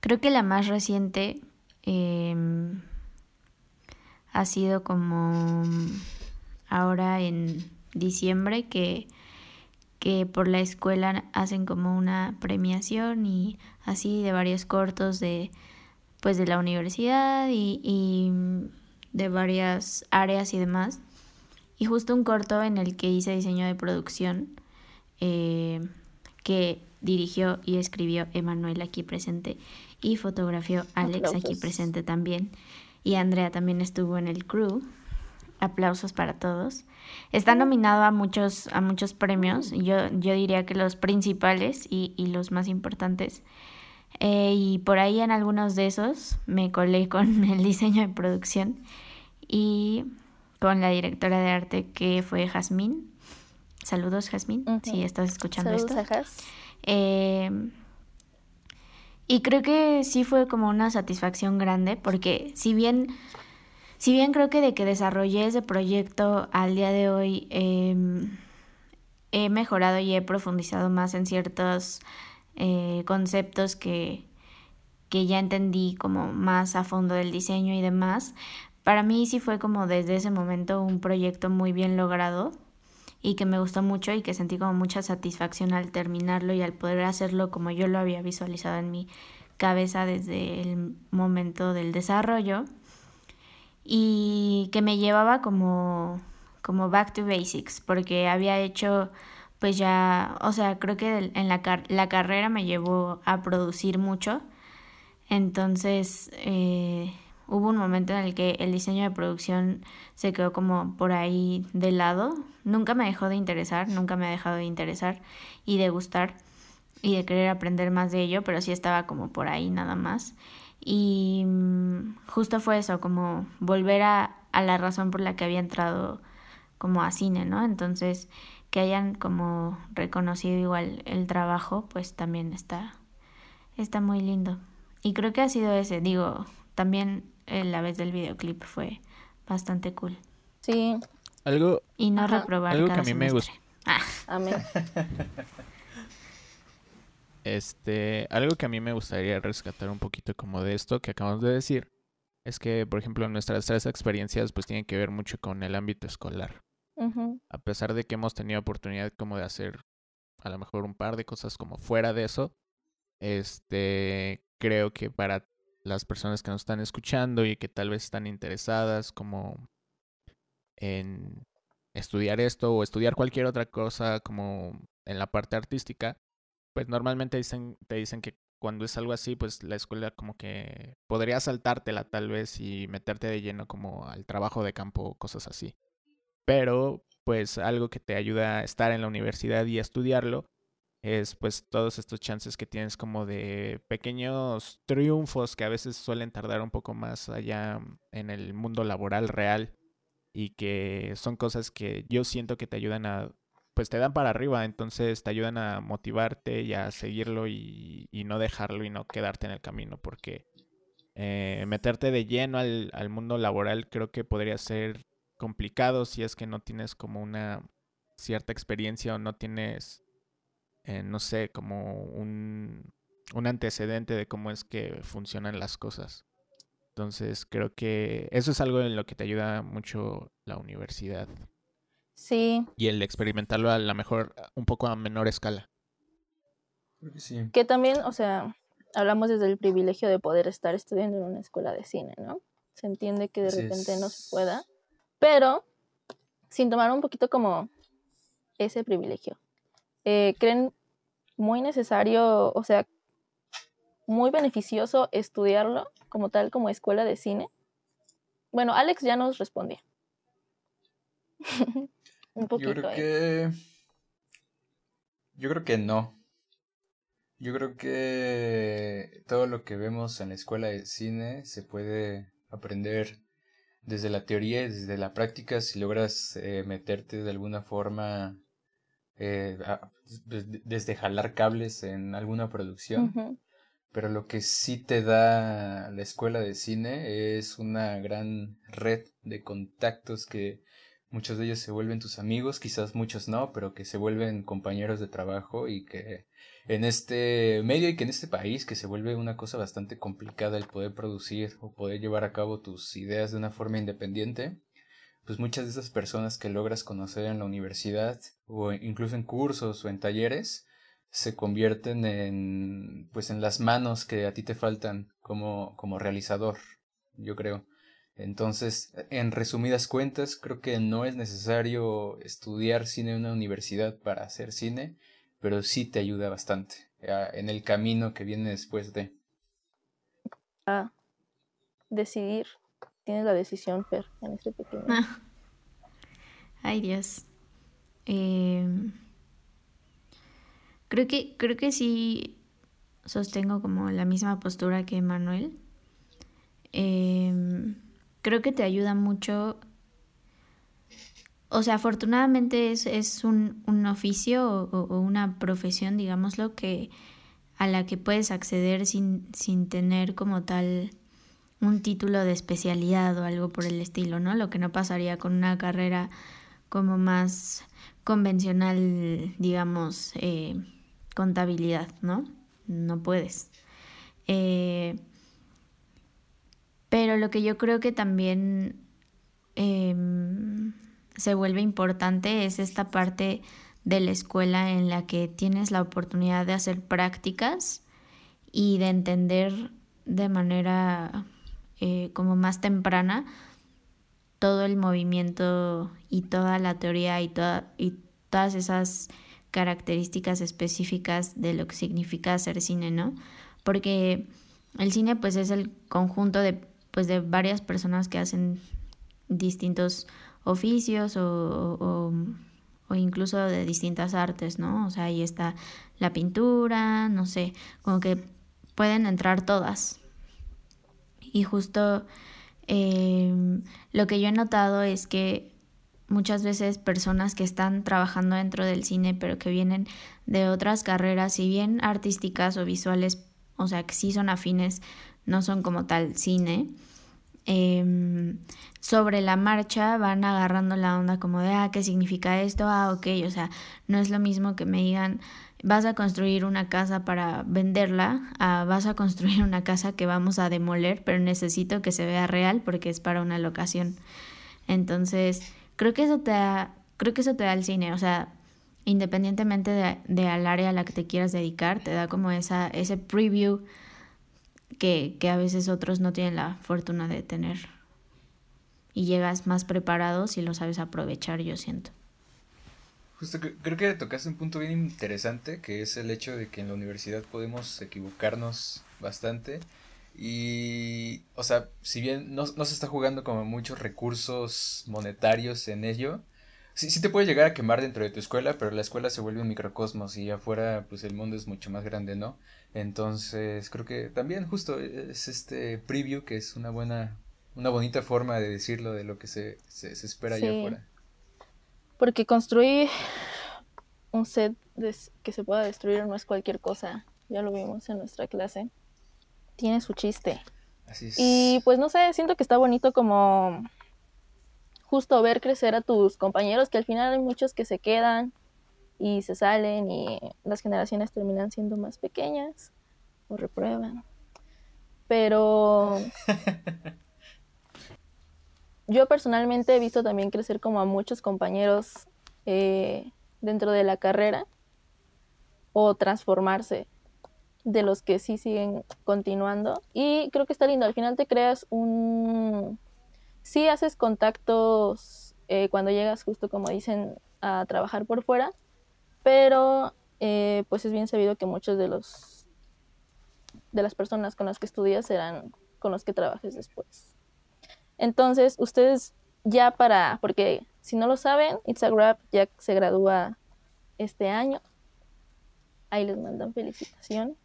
Creo que la más reciente em, ha sido como ahora en diciembre que que por la escuela hacen como una premiación y así de varios cortos de pues de la universidad y, de varias áreas y demás. Y justo un corto en el que hice diseño de producción eh, que dirigió y escribió Emanuel aquí presente y fotografió Alex aquí presente también. Y Andrea también estuvo en el crew aplausos para todos. Está nominado a muchos, a muchos premios, yo, yo diría que los principales y, y los más importantes. Eh, y por ahí en algunos de esos me colé con el diseño de producción y con la directora de arte que fue Jazmín. Saludos, Jazmín, si estás escuchando esto. Eh, y creo que sí fue como una satisfacción grande porque si bien si bien creo que de que desarrollé ese proyecto al día de hoy em, he mejorado y he profundizado más en ciertos eh, conceptos que, que ya entendí como más a fondo del diseño y demás, para mí sí fue como desde ese momento un proyecto muy bien logrado y que me gustó mucho y que sentí como mucha satisfacción al terminarlo y al poder hacerlo como yo lo había visualizado en mi cabeza desde el momento del desarrollo y que me llevaba como, como back to basics, porque había hecho pues ya, o sea, creo que en la, la carrera me llevó a producir mucho, entonces eh, hubo un momento en el que el diseño de producción se quedó como por ahí de lado, nunca me dejó de interesar, nunca me ha dejado de interesar y de gustar y de querer aprender más de ello, pero sí estaba como por ahí nada más. Y mm, justo fue eso, como volver a, a la razón por la que había entrado como a cine, ¿no? Entonces, que hayan como reconocido igual el trabajo, pues también está, está muy lindo. Y creo que ha sido ese, digo, también la vez del videoclip fue bastante cool. Sí. Algo, y no reprobar algo que a mí me gusta. Ah. Amén. Este, algo que a mí me gustaría rescatar un poquito como de esto que acabamos de decir, es que, por ejemplo, nuestras tres experiencias pues tienen que ver mucho con el ámbito escolar. A pesar de que hemos tenido oportunidad como de hacer a lo mejor un par de cosas como fuera de eso, este, creo que para las personas que nos están escuchando y que tal vez están interesadas como en estudiar esto o estudiar cualquier otra cosa como en la parte artística, pues normalmente dicen, te dicen que cuando es algo así, pues la escuela como que podría saltártela tal vez y meterte de lleno como al trabajo de campo, cosas así. Pero pues algo que te ayuda a estar en la universidad y a estudiarlo es pues todos estos chances que tienes como de pequeños triunfos que a veces suelen tardar un poco más allá en el mundo laboral real y que son cosas que yo siento que te ayudan a pues te dan para arriba, entonces te ayudan a motivarte y a seguirlo y, no dejarlo y no quedarte en el camino, porque eh, meterte de lleno al, al, mundo laboral creo que podría ser complicado si es que no tienes como una cierta experiencia o no tienes, eh, no sé, como un, un antecedente de cómo es que funcionan las cosas. Entonces creo que eso es algo en lo que te ayuda mucho la universidad. Sí. Y el experimentarlo a lo mejor un poco a menor escala. Sí. Que también, o sea, hablamos desde el privilegio de poder estar estudiando en una escuela de cine, ¿no? Se entiende que de repente no se pueda, pero sin tomar un poquito como ese privilegio. Eh, ¿Creen muy necesario, o sea, muy beneficioso estudiarlo como tal, como escuela de cine? Bueno, Alex ya nos respondió. Un poquito. Yo creo que. Yo creo que no. Yo creo que todo lo que vemos en la escuela de cine se puede aprender desde la teoría y desde la práctica si logras eh, meterte de alguna forma eh, desde jalar cables en alguna producción. Pero lo que sí te da la escuela de cine es una gran red de contactos que Muchos de ellos se vuelven tus amigos, quizás muchos no, pero que se vuelven compañeros de trabajo y que en este medio y que en este país que se vuelve una cosa bastante complicada el poder producir o poder llevar a cabo tus ideas de una forma independiente, pues muchas de esas personas que logras conocer en la universidad o incluso en cursos o en talleres se convierten en pues en las manos que a ti te faltan como como realizador, yo creo. Entonces, en resumidas cuentas, creo que no es necesario estudiar cine en una universidad para hacer cine, pero sí te ayuda bastante ah, en el camino que viene después de. Ah, decidir. Tienes la decisión, Fer, en este pequeño. Ah. Ay, Dios. Em, creo que, creo que sí sostengo como la misma postura que Manuel. Eh, creo que te ayuda mucho. O sea, afortunadamente es, es un, un, oficio o, una profesión, digámoslo, que a la que puedes acceder sin, sin tener como tal un título de especialidad o algo por el estilo, ¿no? Lo que no pasaría con una carrera como más convencional, digamos, eh, contabilidad, ¿no? No puedes. Eh, pero lo que yo creo que también em, se vuelve importante es esta parte de la escuela en la que tienes la oportunidad de hacer prácticas y de entender de manera eh, como más temprana todo el movimiento y toda la teoría y, toda, y todas esas características específicas de lo que significa hacer cine, ¿no? Porque el cine pues es el conjunto de, pues, de varias personas que hacen distintos oficios o, o, incluso de distintas artes, ¿no? O sea, ahí está la pintura, no sé, como que pueden entrar todas. Y justo em, lo que yo he notado es que muchas veces personas que están trabajando dentro del cine, pero que vienen de otras carreras, si bien artísticas o visuales, o sea, que sí son afines, no son como tal cine, eh, sobre la marcha van agarrando la onda como de, ah, ¿qué significa esto? Ah, ok, o sea, no es lo mismo que me digan, vas a construir una casa para venderla, a vas a construir una casa que vamos a demoler, pero necesito que se vea real porque es para una locación. Entonces, creo que eso te da, creo que eso te da el cine, o sea, independientemente de, de al área a la que te quieras dedicar, te da como esa, ese preview que, que a veces otros no tienen la fortuna de tener. Y llegas más preparado si lo sabes aprovechar, yo siento. Justo creo que tocaste un punto bien interesante, que es el hecho de que en la universidad podemos equivocarnos bastante. Y, o sea, si bien no, no se está jugando como muchos recursos monetarios en ello, sí, sí te puede llegar a quemar dentro de tu escuela, pero la escuela se vuelve un microcosmos y afuera pues el mundo es mucho más grande, ¿no? Entonces, creo que también justo es este preview que es una buena, una bonita forma de decirlo de lo que se, se, espera allá afuera. Porque construir un set que se pueda destruir no es cualquier cosa. Ya lo vimos en nuestra clase. Tiene su chiste. Así es. Y pues no sé, siento que está bonito como justo ver crecer a tus compañeros, que al final hay muchos que se quedan y se salen y las generaciones terminan siendo más pequeñas o reprueban. Pero yo personalmente he visto también crecer como a muchos compañeros eh, dentro de la carrera o transformarse de los que sí siguen continuando y creo que está lindo al final te creas un sí haces contactos eh, cuando llegas justo como dicen a trabajar por fuera pero eh, pues es bien sabido que muchos de los de las personas con las que estudias serán con los que trabajes después. Entonces, ustedes ya para, porque si no lo saben, It's a Grab ya se gradúa este año. Ahí les mandan felicitaciones.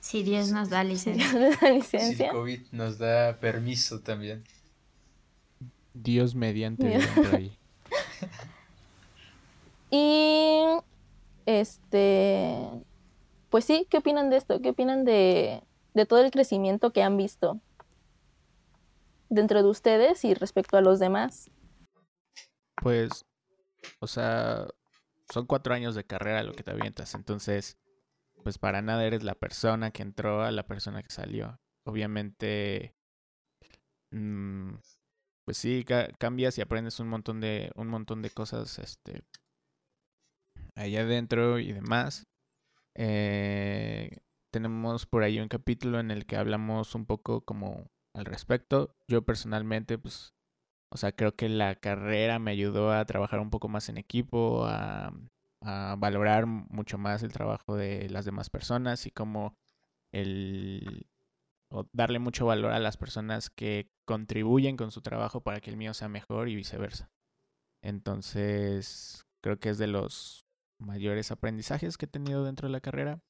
Si Dios nos da licencia. Si Dios nos da licencia. Si COVID nos da permiso también. Dios mediante ahí. Y este, pues sí, ¿qué opinan de esto? ¿Qué opinan de, de todo el crecimiento que han visto dentro de ustedes y respecto a los demás? Pues, o sea, son cuatro años de carrera lo que te avientas, entonces, pues para nada eres la persona que entró a la persona que salió. Obviamente, mm, pues sí, ca- cambias y aprendes un montón de, un montón de cosas, este, allá adentro y demás. Eh, tenemos por ahí un capítulo en el que hablamos un poco como al respecto. Yo personalmente, pues, o sea, creo que la carrera me ayudó a trabajar un poco más en equipo, a, a valorar mucho más el trabajo de las demás personas y como el o darle mucho valor a las personas que contribuyen con su trabajo para que el mío sea mejor y viceversa. Entonces, creo que es de los mayores aprendizajes que he tenido dentro de la carrera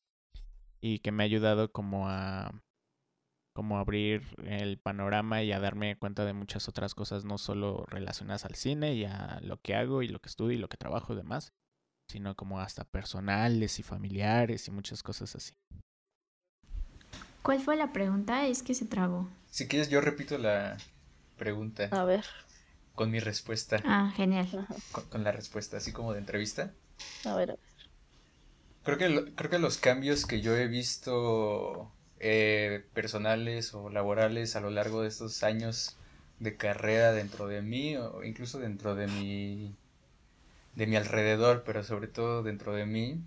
y que me ha ayudado como a como abrir el panorama y a darme cuenta de muchas otras cosas no solo relacionadas al cine y a lo que hago y lo que estudio y lo que trabajo y demás, sino como hasta personales y familiares y muchas cosas así. ¿Cuál fue la pregunta? Es que se trabó. Si quieres, yo repito la pregunta A ver, con mi respuesta, Ah, genial. con, con la respuesta, así como de entrevista. a ver, a ver. Creo que, lo- creo que los cambios que yo he visto eh, personales o laborales a lo largo de estos años de carrera dentro de mí o incluso dentro de mi de mi alrededor, pero sobre todo dentro de mí,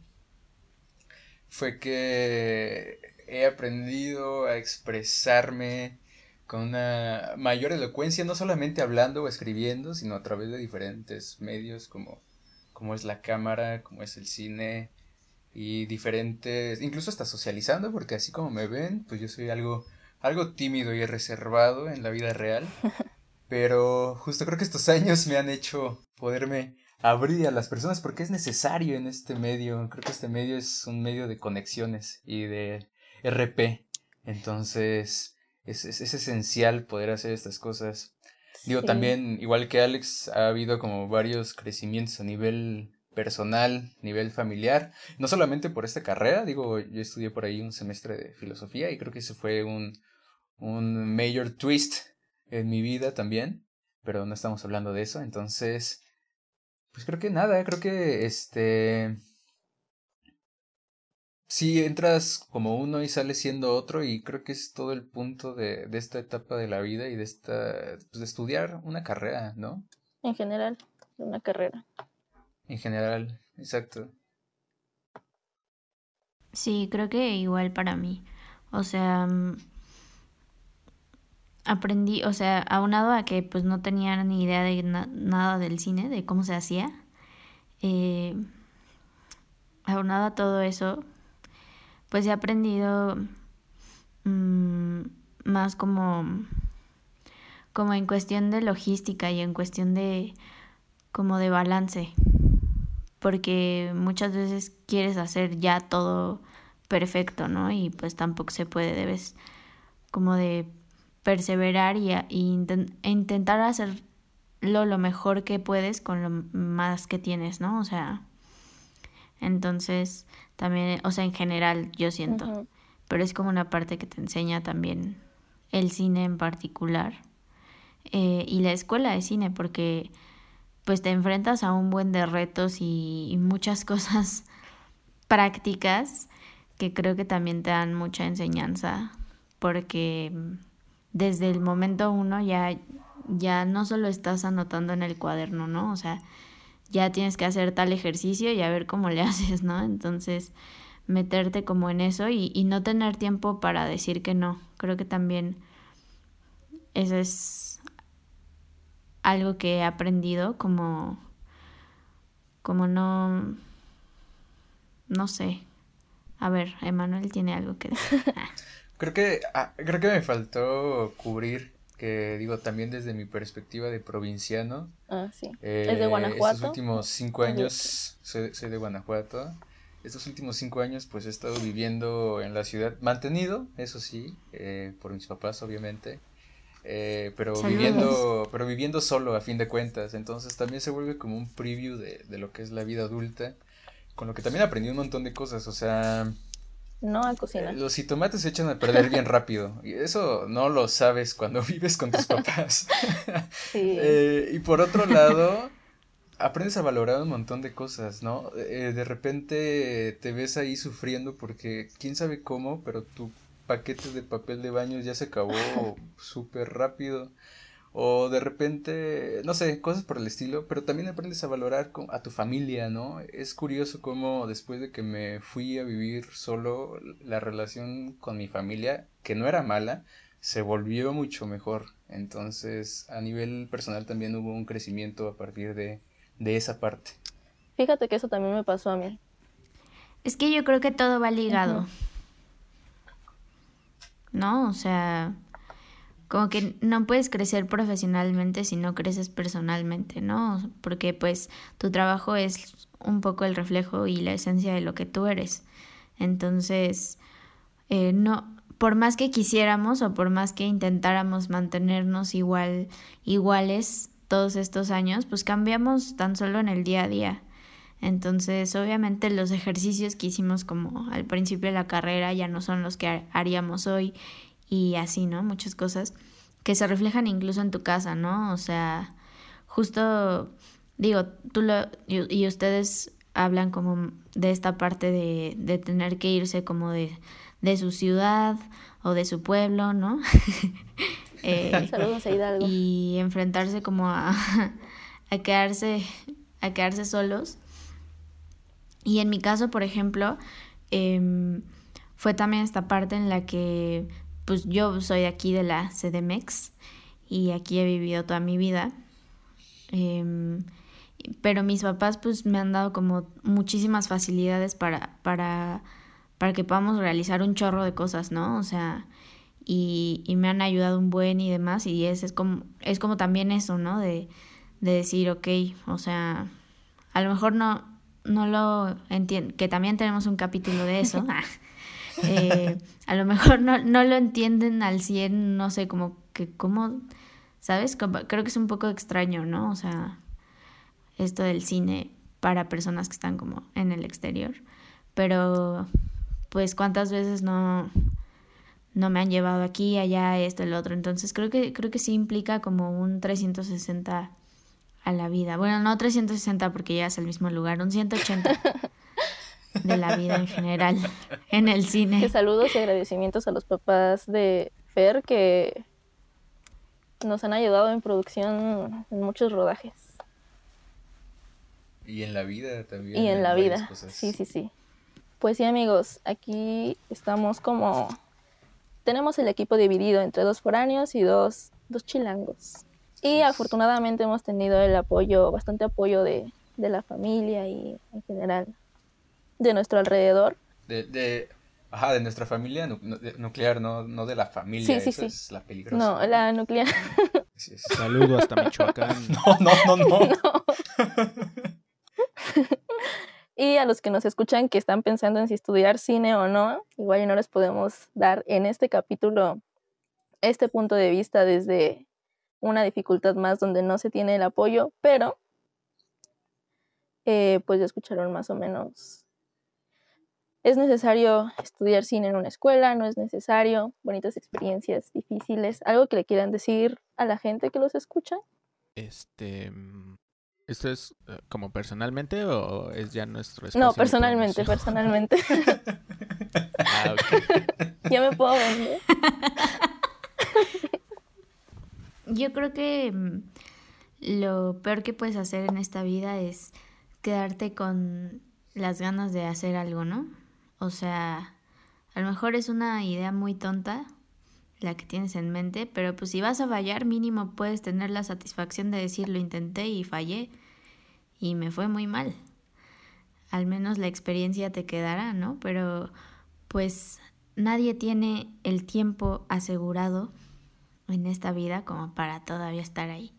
fue que he aprendido a expresarme con una mayor elocuencia, no solamente hablando o escribiendo, sino a través de diferentes medios como, como es la cámara, como es el cine y diferentes, incluso hasta socializando, porque así como me ven, pues yo soy algo, algo tímido y reservado en la vida real, pero justo creo que estos años me han hecho poderme abrir a las personas porque es necesario en este medio, creo que este medio es un medio de conexiones y de RP, entonces es, es, esencial poder hacer estas cosas. Digo, también, igual que Alex, ha habido como varios crecimientos a nivel personal, nivel familiar, no solamente por esta carrera, digo, yo estudié por ahí un semestre de filosofía y creo que ese fue un, un major twist en mi vida también, pero no estamos hablando de eso, entonces, pues creo que nada, creo que este sí entras como uno y sales siendo otro y creo que es todo el punto de, de esta etapa de la vida y de esta pues, de estudiar una carrera, ¿no? En general, una carrera. En general, exacto. Sí, creo que igual para mí. O sea, mm, aprendí, o sea, aunado a que pues no tenía ni idea de nada del cine, de cómo se hacía, eh, aunado a todo eso, pues he aprendido mm, más como, como en cuestión de logística y en cuestión de como de balance. Porque muchas veces quieres hacer ya todo perfecto, ¿no? Y pues tampoco se puede, debes como de perseverar y, e intentar hacerlo lo mejor que puedes con lo más que tienes, ¿no? O sea, entonces, también, o sea, en general yo siento, pero es como una parte que te enseña también el cine en particular eh, y la escuela de cine, porque pues te enfrentas a un buen de retos y, muchas cosas prácticas que creo que también te dan mucha enseñanza, porque desde el momento uno ya, ya no solo estás anotando en el cuaderno, ¿no? O sea, ya tienes que hacer tal ejercicio y a ver cómo le haces, ¿no? Entonces, meterte como en eso y, y no tener tiempo para decir que no. Creo que también eso es algo que he aprendido como como no no sé. A ver, Emanuel tiene algo que decir. creo que ah, creo que me faltó cubrir que digo también desde mi perspectiva de provinciano. Ah, sí. es de eh, Guanajuato. Estos últimos cinco años, soy, de Guanajuato. Estos últimos cinco años pues he estado viviendo en la ciudad, mantenido, eso sí, eh, por mis papás obviamente, eh, pero viviendo pero viviendo solo a fin de cuentas, entonces también se vuelve como un preview de, de lo que es la vida adulta, con lo que también aprendí un montón de cosas, o sea, no a cocinar. Eh, los jitomates se echan a perder bien rápido. Y eso no lo sabes cuando vives con tus papás. sí. Eh, y por otro lado, aprendes a valorar un montón de cosas, ¿no? Eh, de repente te ves ahí sufriendo porque quién sabe cómo, pero tu paquete de papel de baño ya se acabó súper rápido. O de repente, no sé, cosas por el estilo, pero también aprendes a valorar a tu familia, ¿no? Es curioso cómo después de que me fui a vivir solo, la relación con mi familia, que no era mala, se volvió mucho mejor. Entonces, a nivel personal también hubo un crecimiento a partir de, de esa parte. Fíjate que eso también me pasó a mí. Es que yo creo que todo va ligado. ¿No? O sea, como que no puedes crecer profesionalmente si no creces personalmente, ¿no? Porque pues tu trabajo es un poco el reflejo y la esencia de lo que tú eres. Entonces, eh, no, por más que quisiéramos o por más que intentáramos mantenernos igual, iguales todos estos años, pues cambiamos tan solo en el día a día. Entonces, obviamente los ejercicios que hicimos como al principio de la carrera ya no son los que haríamos hoy y así, ¿no? Muchas cosas que se reflejan incluso en tu casa, ¿no? O sea, justo, digo, tú lo, y, ustedes hablan como de esta parte de, de tener que irse como de, de su ciudad o de su pueblo, ¿no? eh, Saludos a Hidalgo. Y enfrentarse como a, a quedarse, a quedarse solos. Y en mi caso, por ejemplo, eh, fue también esta parte en la que pues yo soy aquí de la CDMX y aquí he vivido toda mi vida. Em, pero mis papás pues me han dado como muchísimas facilidades para, para, para que podamos realizar un chorro de cosas, ¿no? O sea, y, y me han ayudado un buen y demás, y es, es, como, es como también eso, ¿no? De, de decir, ok, o sea, a lo mejor no, no lo entiendo, que también tenemos un capítulo de eso, eh, a lo mejor no, no lo entienden al 100, no sé, como que, ¿cómo? ¿Sabes? Creo que es un poco extraño, ¿no? O sea, esto del cine para personas que están como en el exterior, pero pues cuántas veces no no me han llevado aquí, allá, esto, el otro. Entonces creo que, creo que sí implica como un 360 a la vida. Bueno, no 360 porque ya es el mismo lugar, un 180 de la vida en general en el cine. saludos y agradecimientos a los papás de Fer que nos han ayudado en producción en muchos rodajes. Y en la vida también. Y en la vida. Sí, sí, sí. Pues sí, amigos, aquí estamos como tenemos el equipo dividido entre dos foráneos y dos, dos chilangos. Y afortunadamente hemos tenido el apoyo, bastante apoyo de, de la familia y en general de nuestro alrededor. De, de, ajá, de nuestra familia nuclear, no, no de la familia. Sí, sí, sí. Es la peligrosa. No, la nuclear. Saludo hasta Michoacán. No, no, no, no. no. Y a los que nos escuchan que están pensando en si estudiar cine o no, igual no les podemos dar en este capítulo este punto de vista desde una dificultad más donde no se tiene el apoyo, pero eh, pues ya escucharon más o menos. Es necesario estudiar cine en una escuela, no es necesario, bonitas experiencias difíciles, algo que le quieran decir a la gente que los escucha. Este, mm, ¿Esto es eh, como personalmente o es ya nuestro espacio? No, personalmente, personalmente. ah, ok. Ya me puedo vender. Yo creo que mm, lo peor que puedes hacer en esta vida es quedarte con las ganas de hacer algo, ¿no? O sea, a lo mejor es una idea muy tonta la que tienes en mente, pero pues si vas a fallar, mínimo puedes tener la satisfacción de decir lo intenté y fallé y me fue muy mal. Al menos la experiencia te quedará, ¿no? Pero pues nadie tiene el tiempo asegurado en esta vida como para todavía estar ahí.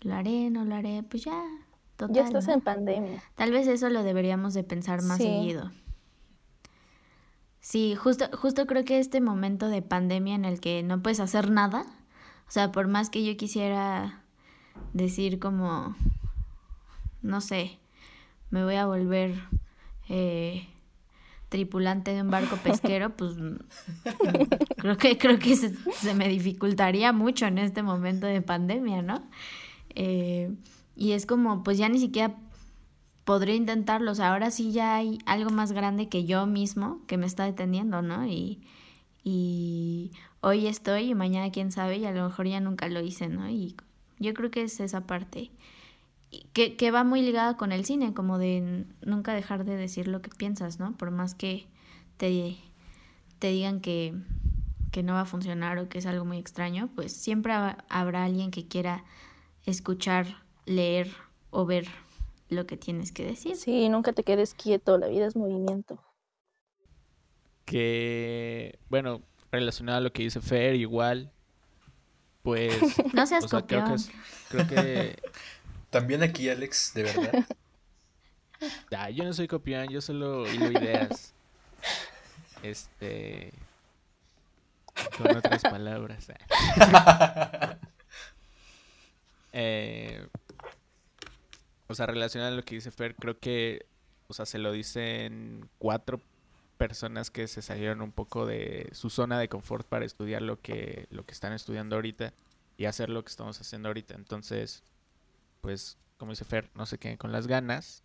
Lo haré, no lo haré, pues ya. Total, ya estás en pandemia. Tal vez eso lo deberíamos de pensar más seguido. Sí, justo, justo creo que este momento de pandemia en el que no puedes hacer nada, o sea, por más que yo quisiera decir como, no sé, me voy a volver eh, tripulante de un barco pesquero, pues creo que, creo que se, me dificultaría mucho en este momento de pandemia, ¿no? Eh, y es como, pues ya ni siquiera podría intentarlo, o sea, ahora sí ya hay algo más grande que yo mismo que me está deteniendo, ¿no? Y, y hoy estoy y mañana quién sabe y a lo mejor ya nunca lo hice, ¿no? Y yo creo que es esa parte que, que va muy ligada con el cine, como de nunca dejar de decir lo que piensas, ¿no? Por más que te, te digan que, que no va a funcionar o que es algo muy extraño, pues siempre habrá alguien que quiera escuchar, leer o ver lo que tienes que decir. Sí, nunca te quedes quieto, la vida es movimiento. Que, bueno, relacionado a lo que dice Fer, igual, pues... No seas copión. creo que También aquí, Alex, de verdad. Ah, yo no soy copión, yo solo hilo ideas. Este. Con otras palabras. eh, o sea, relacionado a lo que dice Fer, creo que, o sea, se lo dicen cuatro personas que se salieron un poco de su zona de confort para estudiar lo que, lo que están estudiando ahorita y hacer lo que estamos haciendo ahorita. Entonces, pues, como dice Fer, no se queden con las ganas.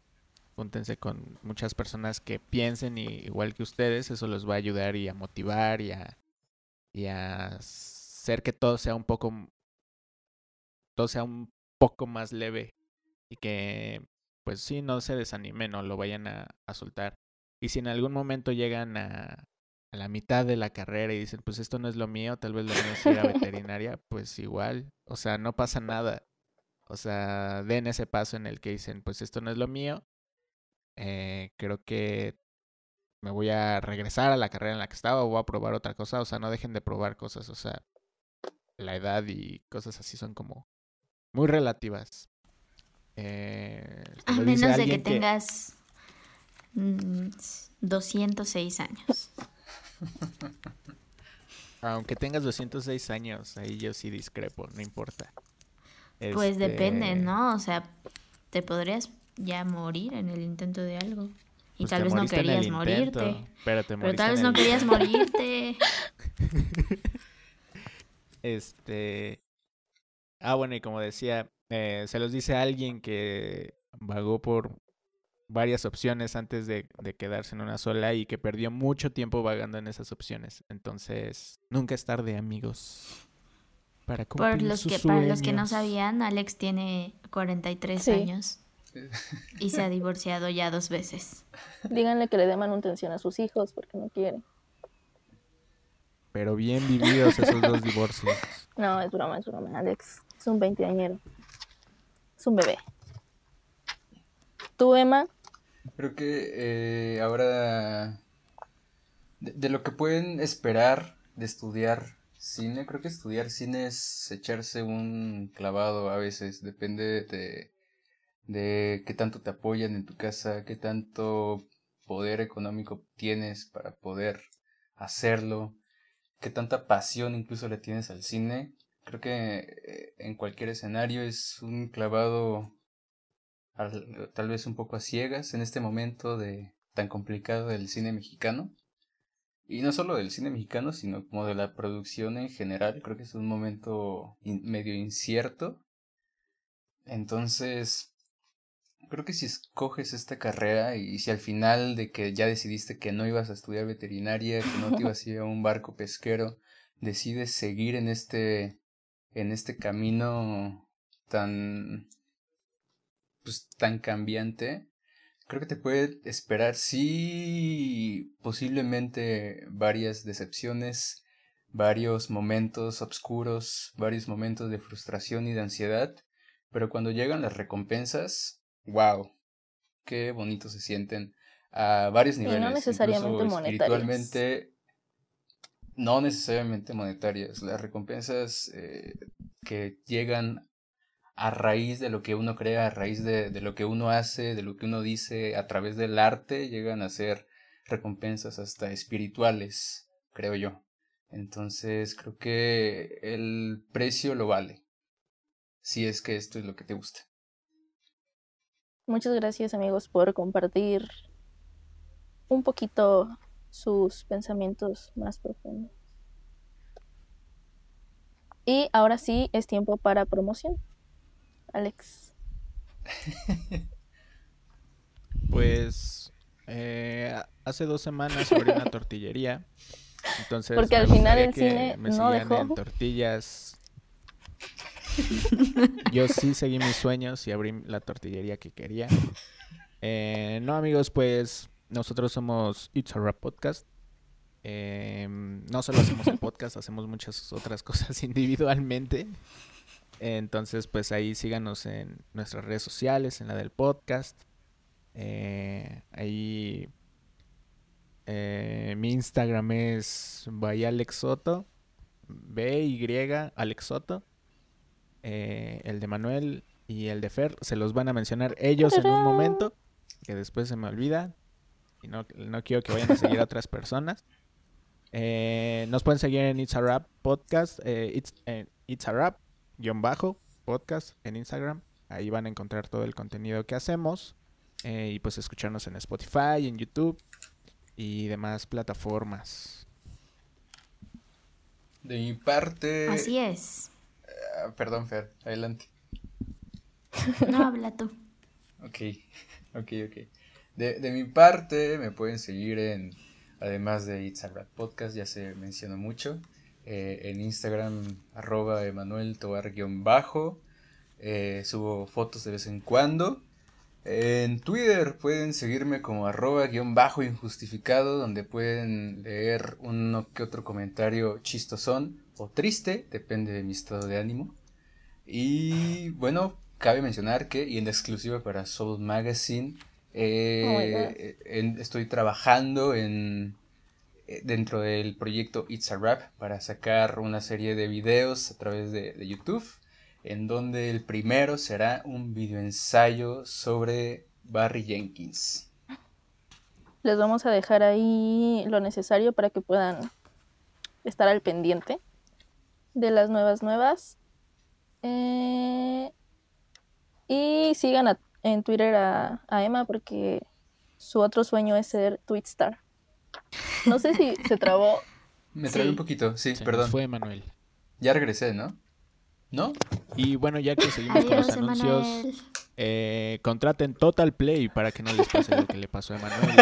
Júntense con muchas personas que piensen igual que ustedes. Eso los va a ayudar y a motivar y a, y a hacer que todo sea un poco, todo sea un poco más leve que, pues sí, no se desanimen o lo vayan a, soltar. Y si en algún momento llegan a, la mitad de la carrera y dicen, pues esto no es lo mío, tal vez lo mío es veterinaria, pues igual, o sea, no pasa nada. O sea, den ese paso en el que dicen, pues esto no es lo mío. Eh, creo que me voy a regresar a la carrera en la que estaba o voy a probar otra cosa. O sea, no dejen de probar cosas. O sea, la edad y cosas así son como muy relativas. Eh, a menos de que tengas 206 mm, años. Aunque tengas 206 años, ahí yo sí discrepo, no importa. Pues depende, este ¿no? O sea, te podrías ya morir en el intento de algo. Y pues tal vez no querías morirte. Pero, tal vez no querías morirte. este. Ah, bueno, y como decía, eh, se los dice a alguien que vagó por varias opciones antes de, quedarse en una sola y que perdió mucho tiempo vagando en esas opciones. Entonces, nunca es tarde, amigos. Para por los que Para los que no sabían, Alex tiene 43 años y se ha divorciado ya dos veces. Díganle que le dé manutención a sus hijos porque no quiere. Pero bien vividos esos dos divorcios. No, es broma, es broma. Alex es un veinteañero. Un bebé. ¿Tú, Emma? Creo que eh, ahora de, lo que pueden esperar de estudiar cine, creo que estudiar cine es echarse un clavado a veces, depende de, de qué tanto te apoyan en tu casa, qué tanto poder económico tienes para poder hacerlo, qué tanta pasión incluso le tienes al cine. Creo que eh, en cualquier escenario es un clavado tal vez un poco a ciegas en este momento de tan complicado del cine mexicano. Y no solo del cine mexicano, sino como de la producción en general. Creo que es un momento medio incierto. Entonces, creo que si escoges esta carrera y si al final de que ya decidiste que no ibas a estudiar veterinaria, que no te ibas a ir a un barco pesquero, decides seguir en este en este camino tan pues, tan cambiante, creo que te puede esperar, sí, posiblemente varias decepciones, varios momentos oscuros, varios momentos de frustración y de ansiedad, pero cuando llegan las recompensas, wow, qué bonito se sienten a varios niveles. no necesariamente. No necesariamente monetarias. Las recompensas eh, que llegan a raíz de lo que uno crea, a raíz de, de, lo que uno hace, de lo que uno dice, a través del arte, llegan a ser recompensas hasta espirituales, creo yo. Entonces creo que el precio lo vale, si es que esto es lo que te gusta. Muchas gracias amigos por compartir un poquito sus pensamientos más profundos. Y ahora sí es tiempo para promoción. Alex? pues eh, hace dos semanas abrí una tortillería. Entonces, Porque al final el cine no dejó. En tortillas. Yo sí seguí mis sueños y abrí la tortillería que quería. Eh, no, amigos, pues nosotros somos It's a Rap Podcast. Em, no solo hacemos el podcast, hacemos muchas otras cosas individualmente. Entonces, pues ahí síganos en nuestras redes sociales, en la del podcast. Eh, ahí eh, mi Instagram es Soto B Y Alexoto. Eh, el de Manuel y el de Fer se los van a mencionar ellos en un momento, que después se me olvida. Y no, no quiero que vayan a seguir a otras personas. Eh, nos pueden seguir en It's a Rap Podcast, It's, It's a Rap guion bajo podcast en Instagram. Ahí van a encontrar todo el contenido que hacemos. Eh, y pues escucharnos en Spotify, en YouTube y demás plataformas. De mi parte. Así es. Ah, perdón, Fer, adelante. No, habla tú. ok, ok, ok. De, de, mi parte, me pueden seguir en, además de It's a Rat Podcast, ya se mencionó mucho, eh, en Instagram arroba bajo. Eh, subo fotos de vez en cuando. En Twitter pueden seguirme como arroba guion bajo injustificado, donde pueden leer uno que otro comentario chistosón o triste, depende de mi estado de ánimo. Y bueno, cabe mencionar que, y en exclusiva para Soul Magazine, eh, en- estoy trabajando en eh, dentro del proyecto It's a Rap para sacar una serie de videos a través de, de YouTube, en donde el primero será un videoensayo sobre Barry Jenkins. Les vamos a dejar ahí lo necesario para que puedan estar al pendiente de las nuevas nuevas. Eh, y sigan a- en Twitter a, a Emma porque su otro sueño es ser Twitstar. No sé si se trabó. Me trae Sí. un poquito, sí, Se perdón. fue Manuel. Ya regresé, ¿no? ¿No? Y bueno, ya que seguimos con Adiós, los anuncios, eh, contraten Total Play para que no les pase lo que le pasó a Emanuel.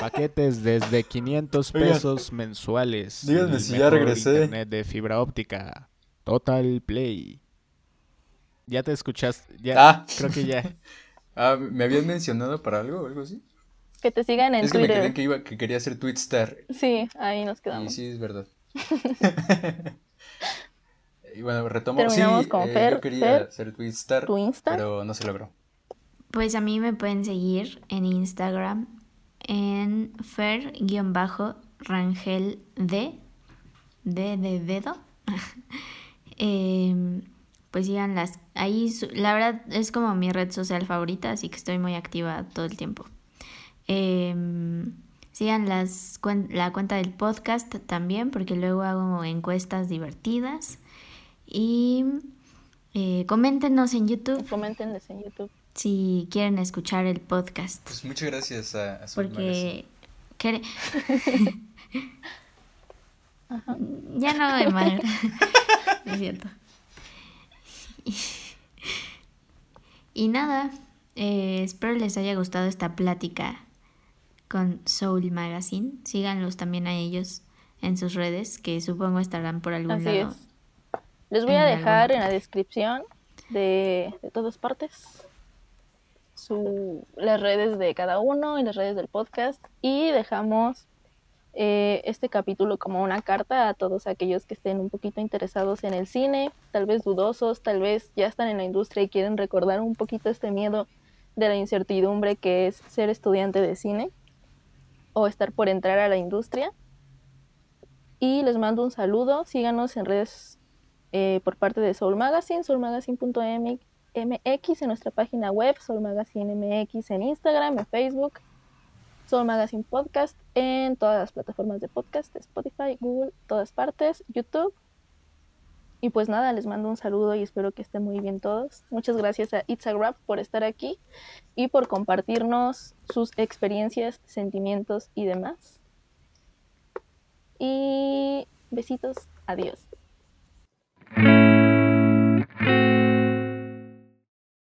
Paquetes desde 500 Oigan, pesos mensuales. díganme si ya regresé. Internet de fibra óptica. Total Play. Ya te escuchaste. Ya, Ah. Creo que ya. Ah, ¿me habían mencionado para algo o algo así? Que te sigan en es que me Twitter. quedé que, iba, que quería ser Twitstar. Sí, ahí nos Y quedamos. sí, es verdad. y bueno, retomo. Terminamos sí, con eh, Fer, yo quería Fer, ser Twitstar, ¿Tu Insta? pero no se logró. Pues a mí me pueden seguir en Instagram en fer-rangel de de de dedo. Em, pues sigan las ahí la verdad es como mi red social favorita, así que estoy muy activa todo el tiempo. Em, sigan las cuen- la cuenta del podcast también porque luego hago encuestas divertidas y eh, coméntenos en YouTube Coméntenles en YouTube. si quieren escuchar el podcast. Pues muchas gracias a, a Porque... quere- ya no, Emanuel. es cierto. Y nada, eh, espero les haya gustado esta plática con Soul Magazine. Síganlos también a ellos en sus redes, que supongo estarán por algún Así lado. es. Les voy a dejar en la descripción de, de todas partes su, las redes de cada uno y las redes del podcast y dejamos eh, este capítulo como una carta a todos aquellos que estén un poquito interesados en el cine, tal vez dudosos, tal vez ya están en la industria y quieren recordar un poquito este miedo de la incertidumbre que es ser estudiante de cine o estar por entrar a la industria. Y les mando un saludo, síganos en redes eh, por parte de Soul Magazine, soulmagazine.mx en nuestra página web, Soul Magazine MX en Instagram, en Facebook, Soul Magazine Podcast en todas las plataformas de podcast, Spotify, Google, todas partes, YouTube. Y pues nada, les mando un saludo y espero que estén muy bien todos. Muchas gracias a It's a Rap por estar aquí y por compartirnos sus experiencias, sentimientos y demás. Y besitos, adiós.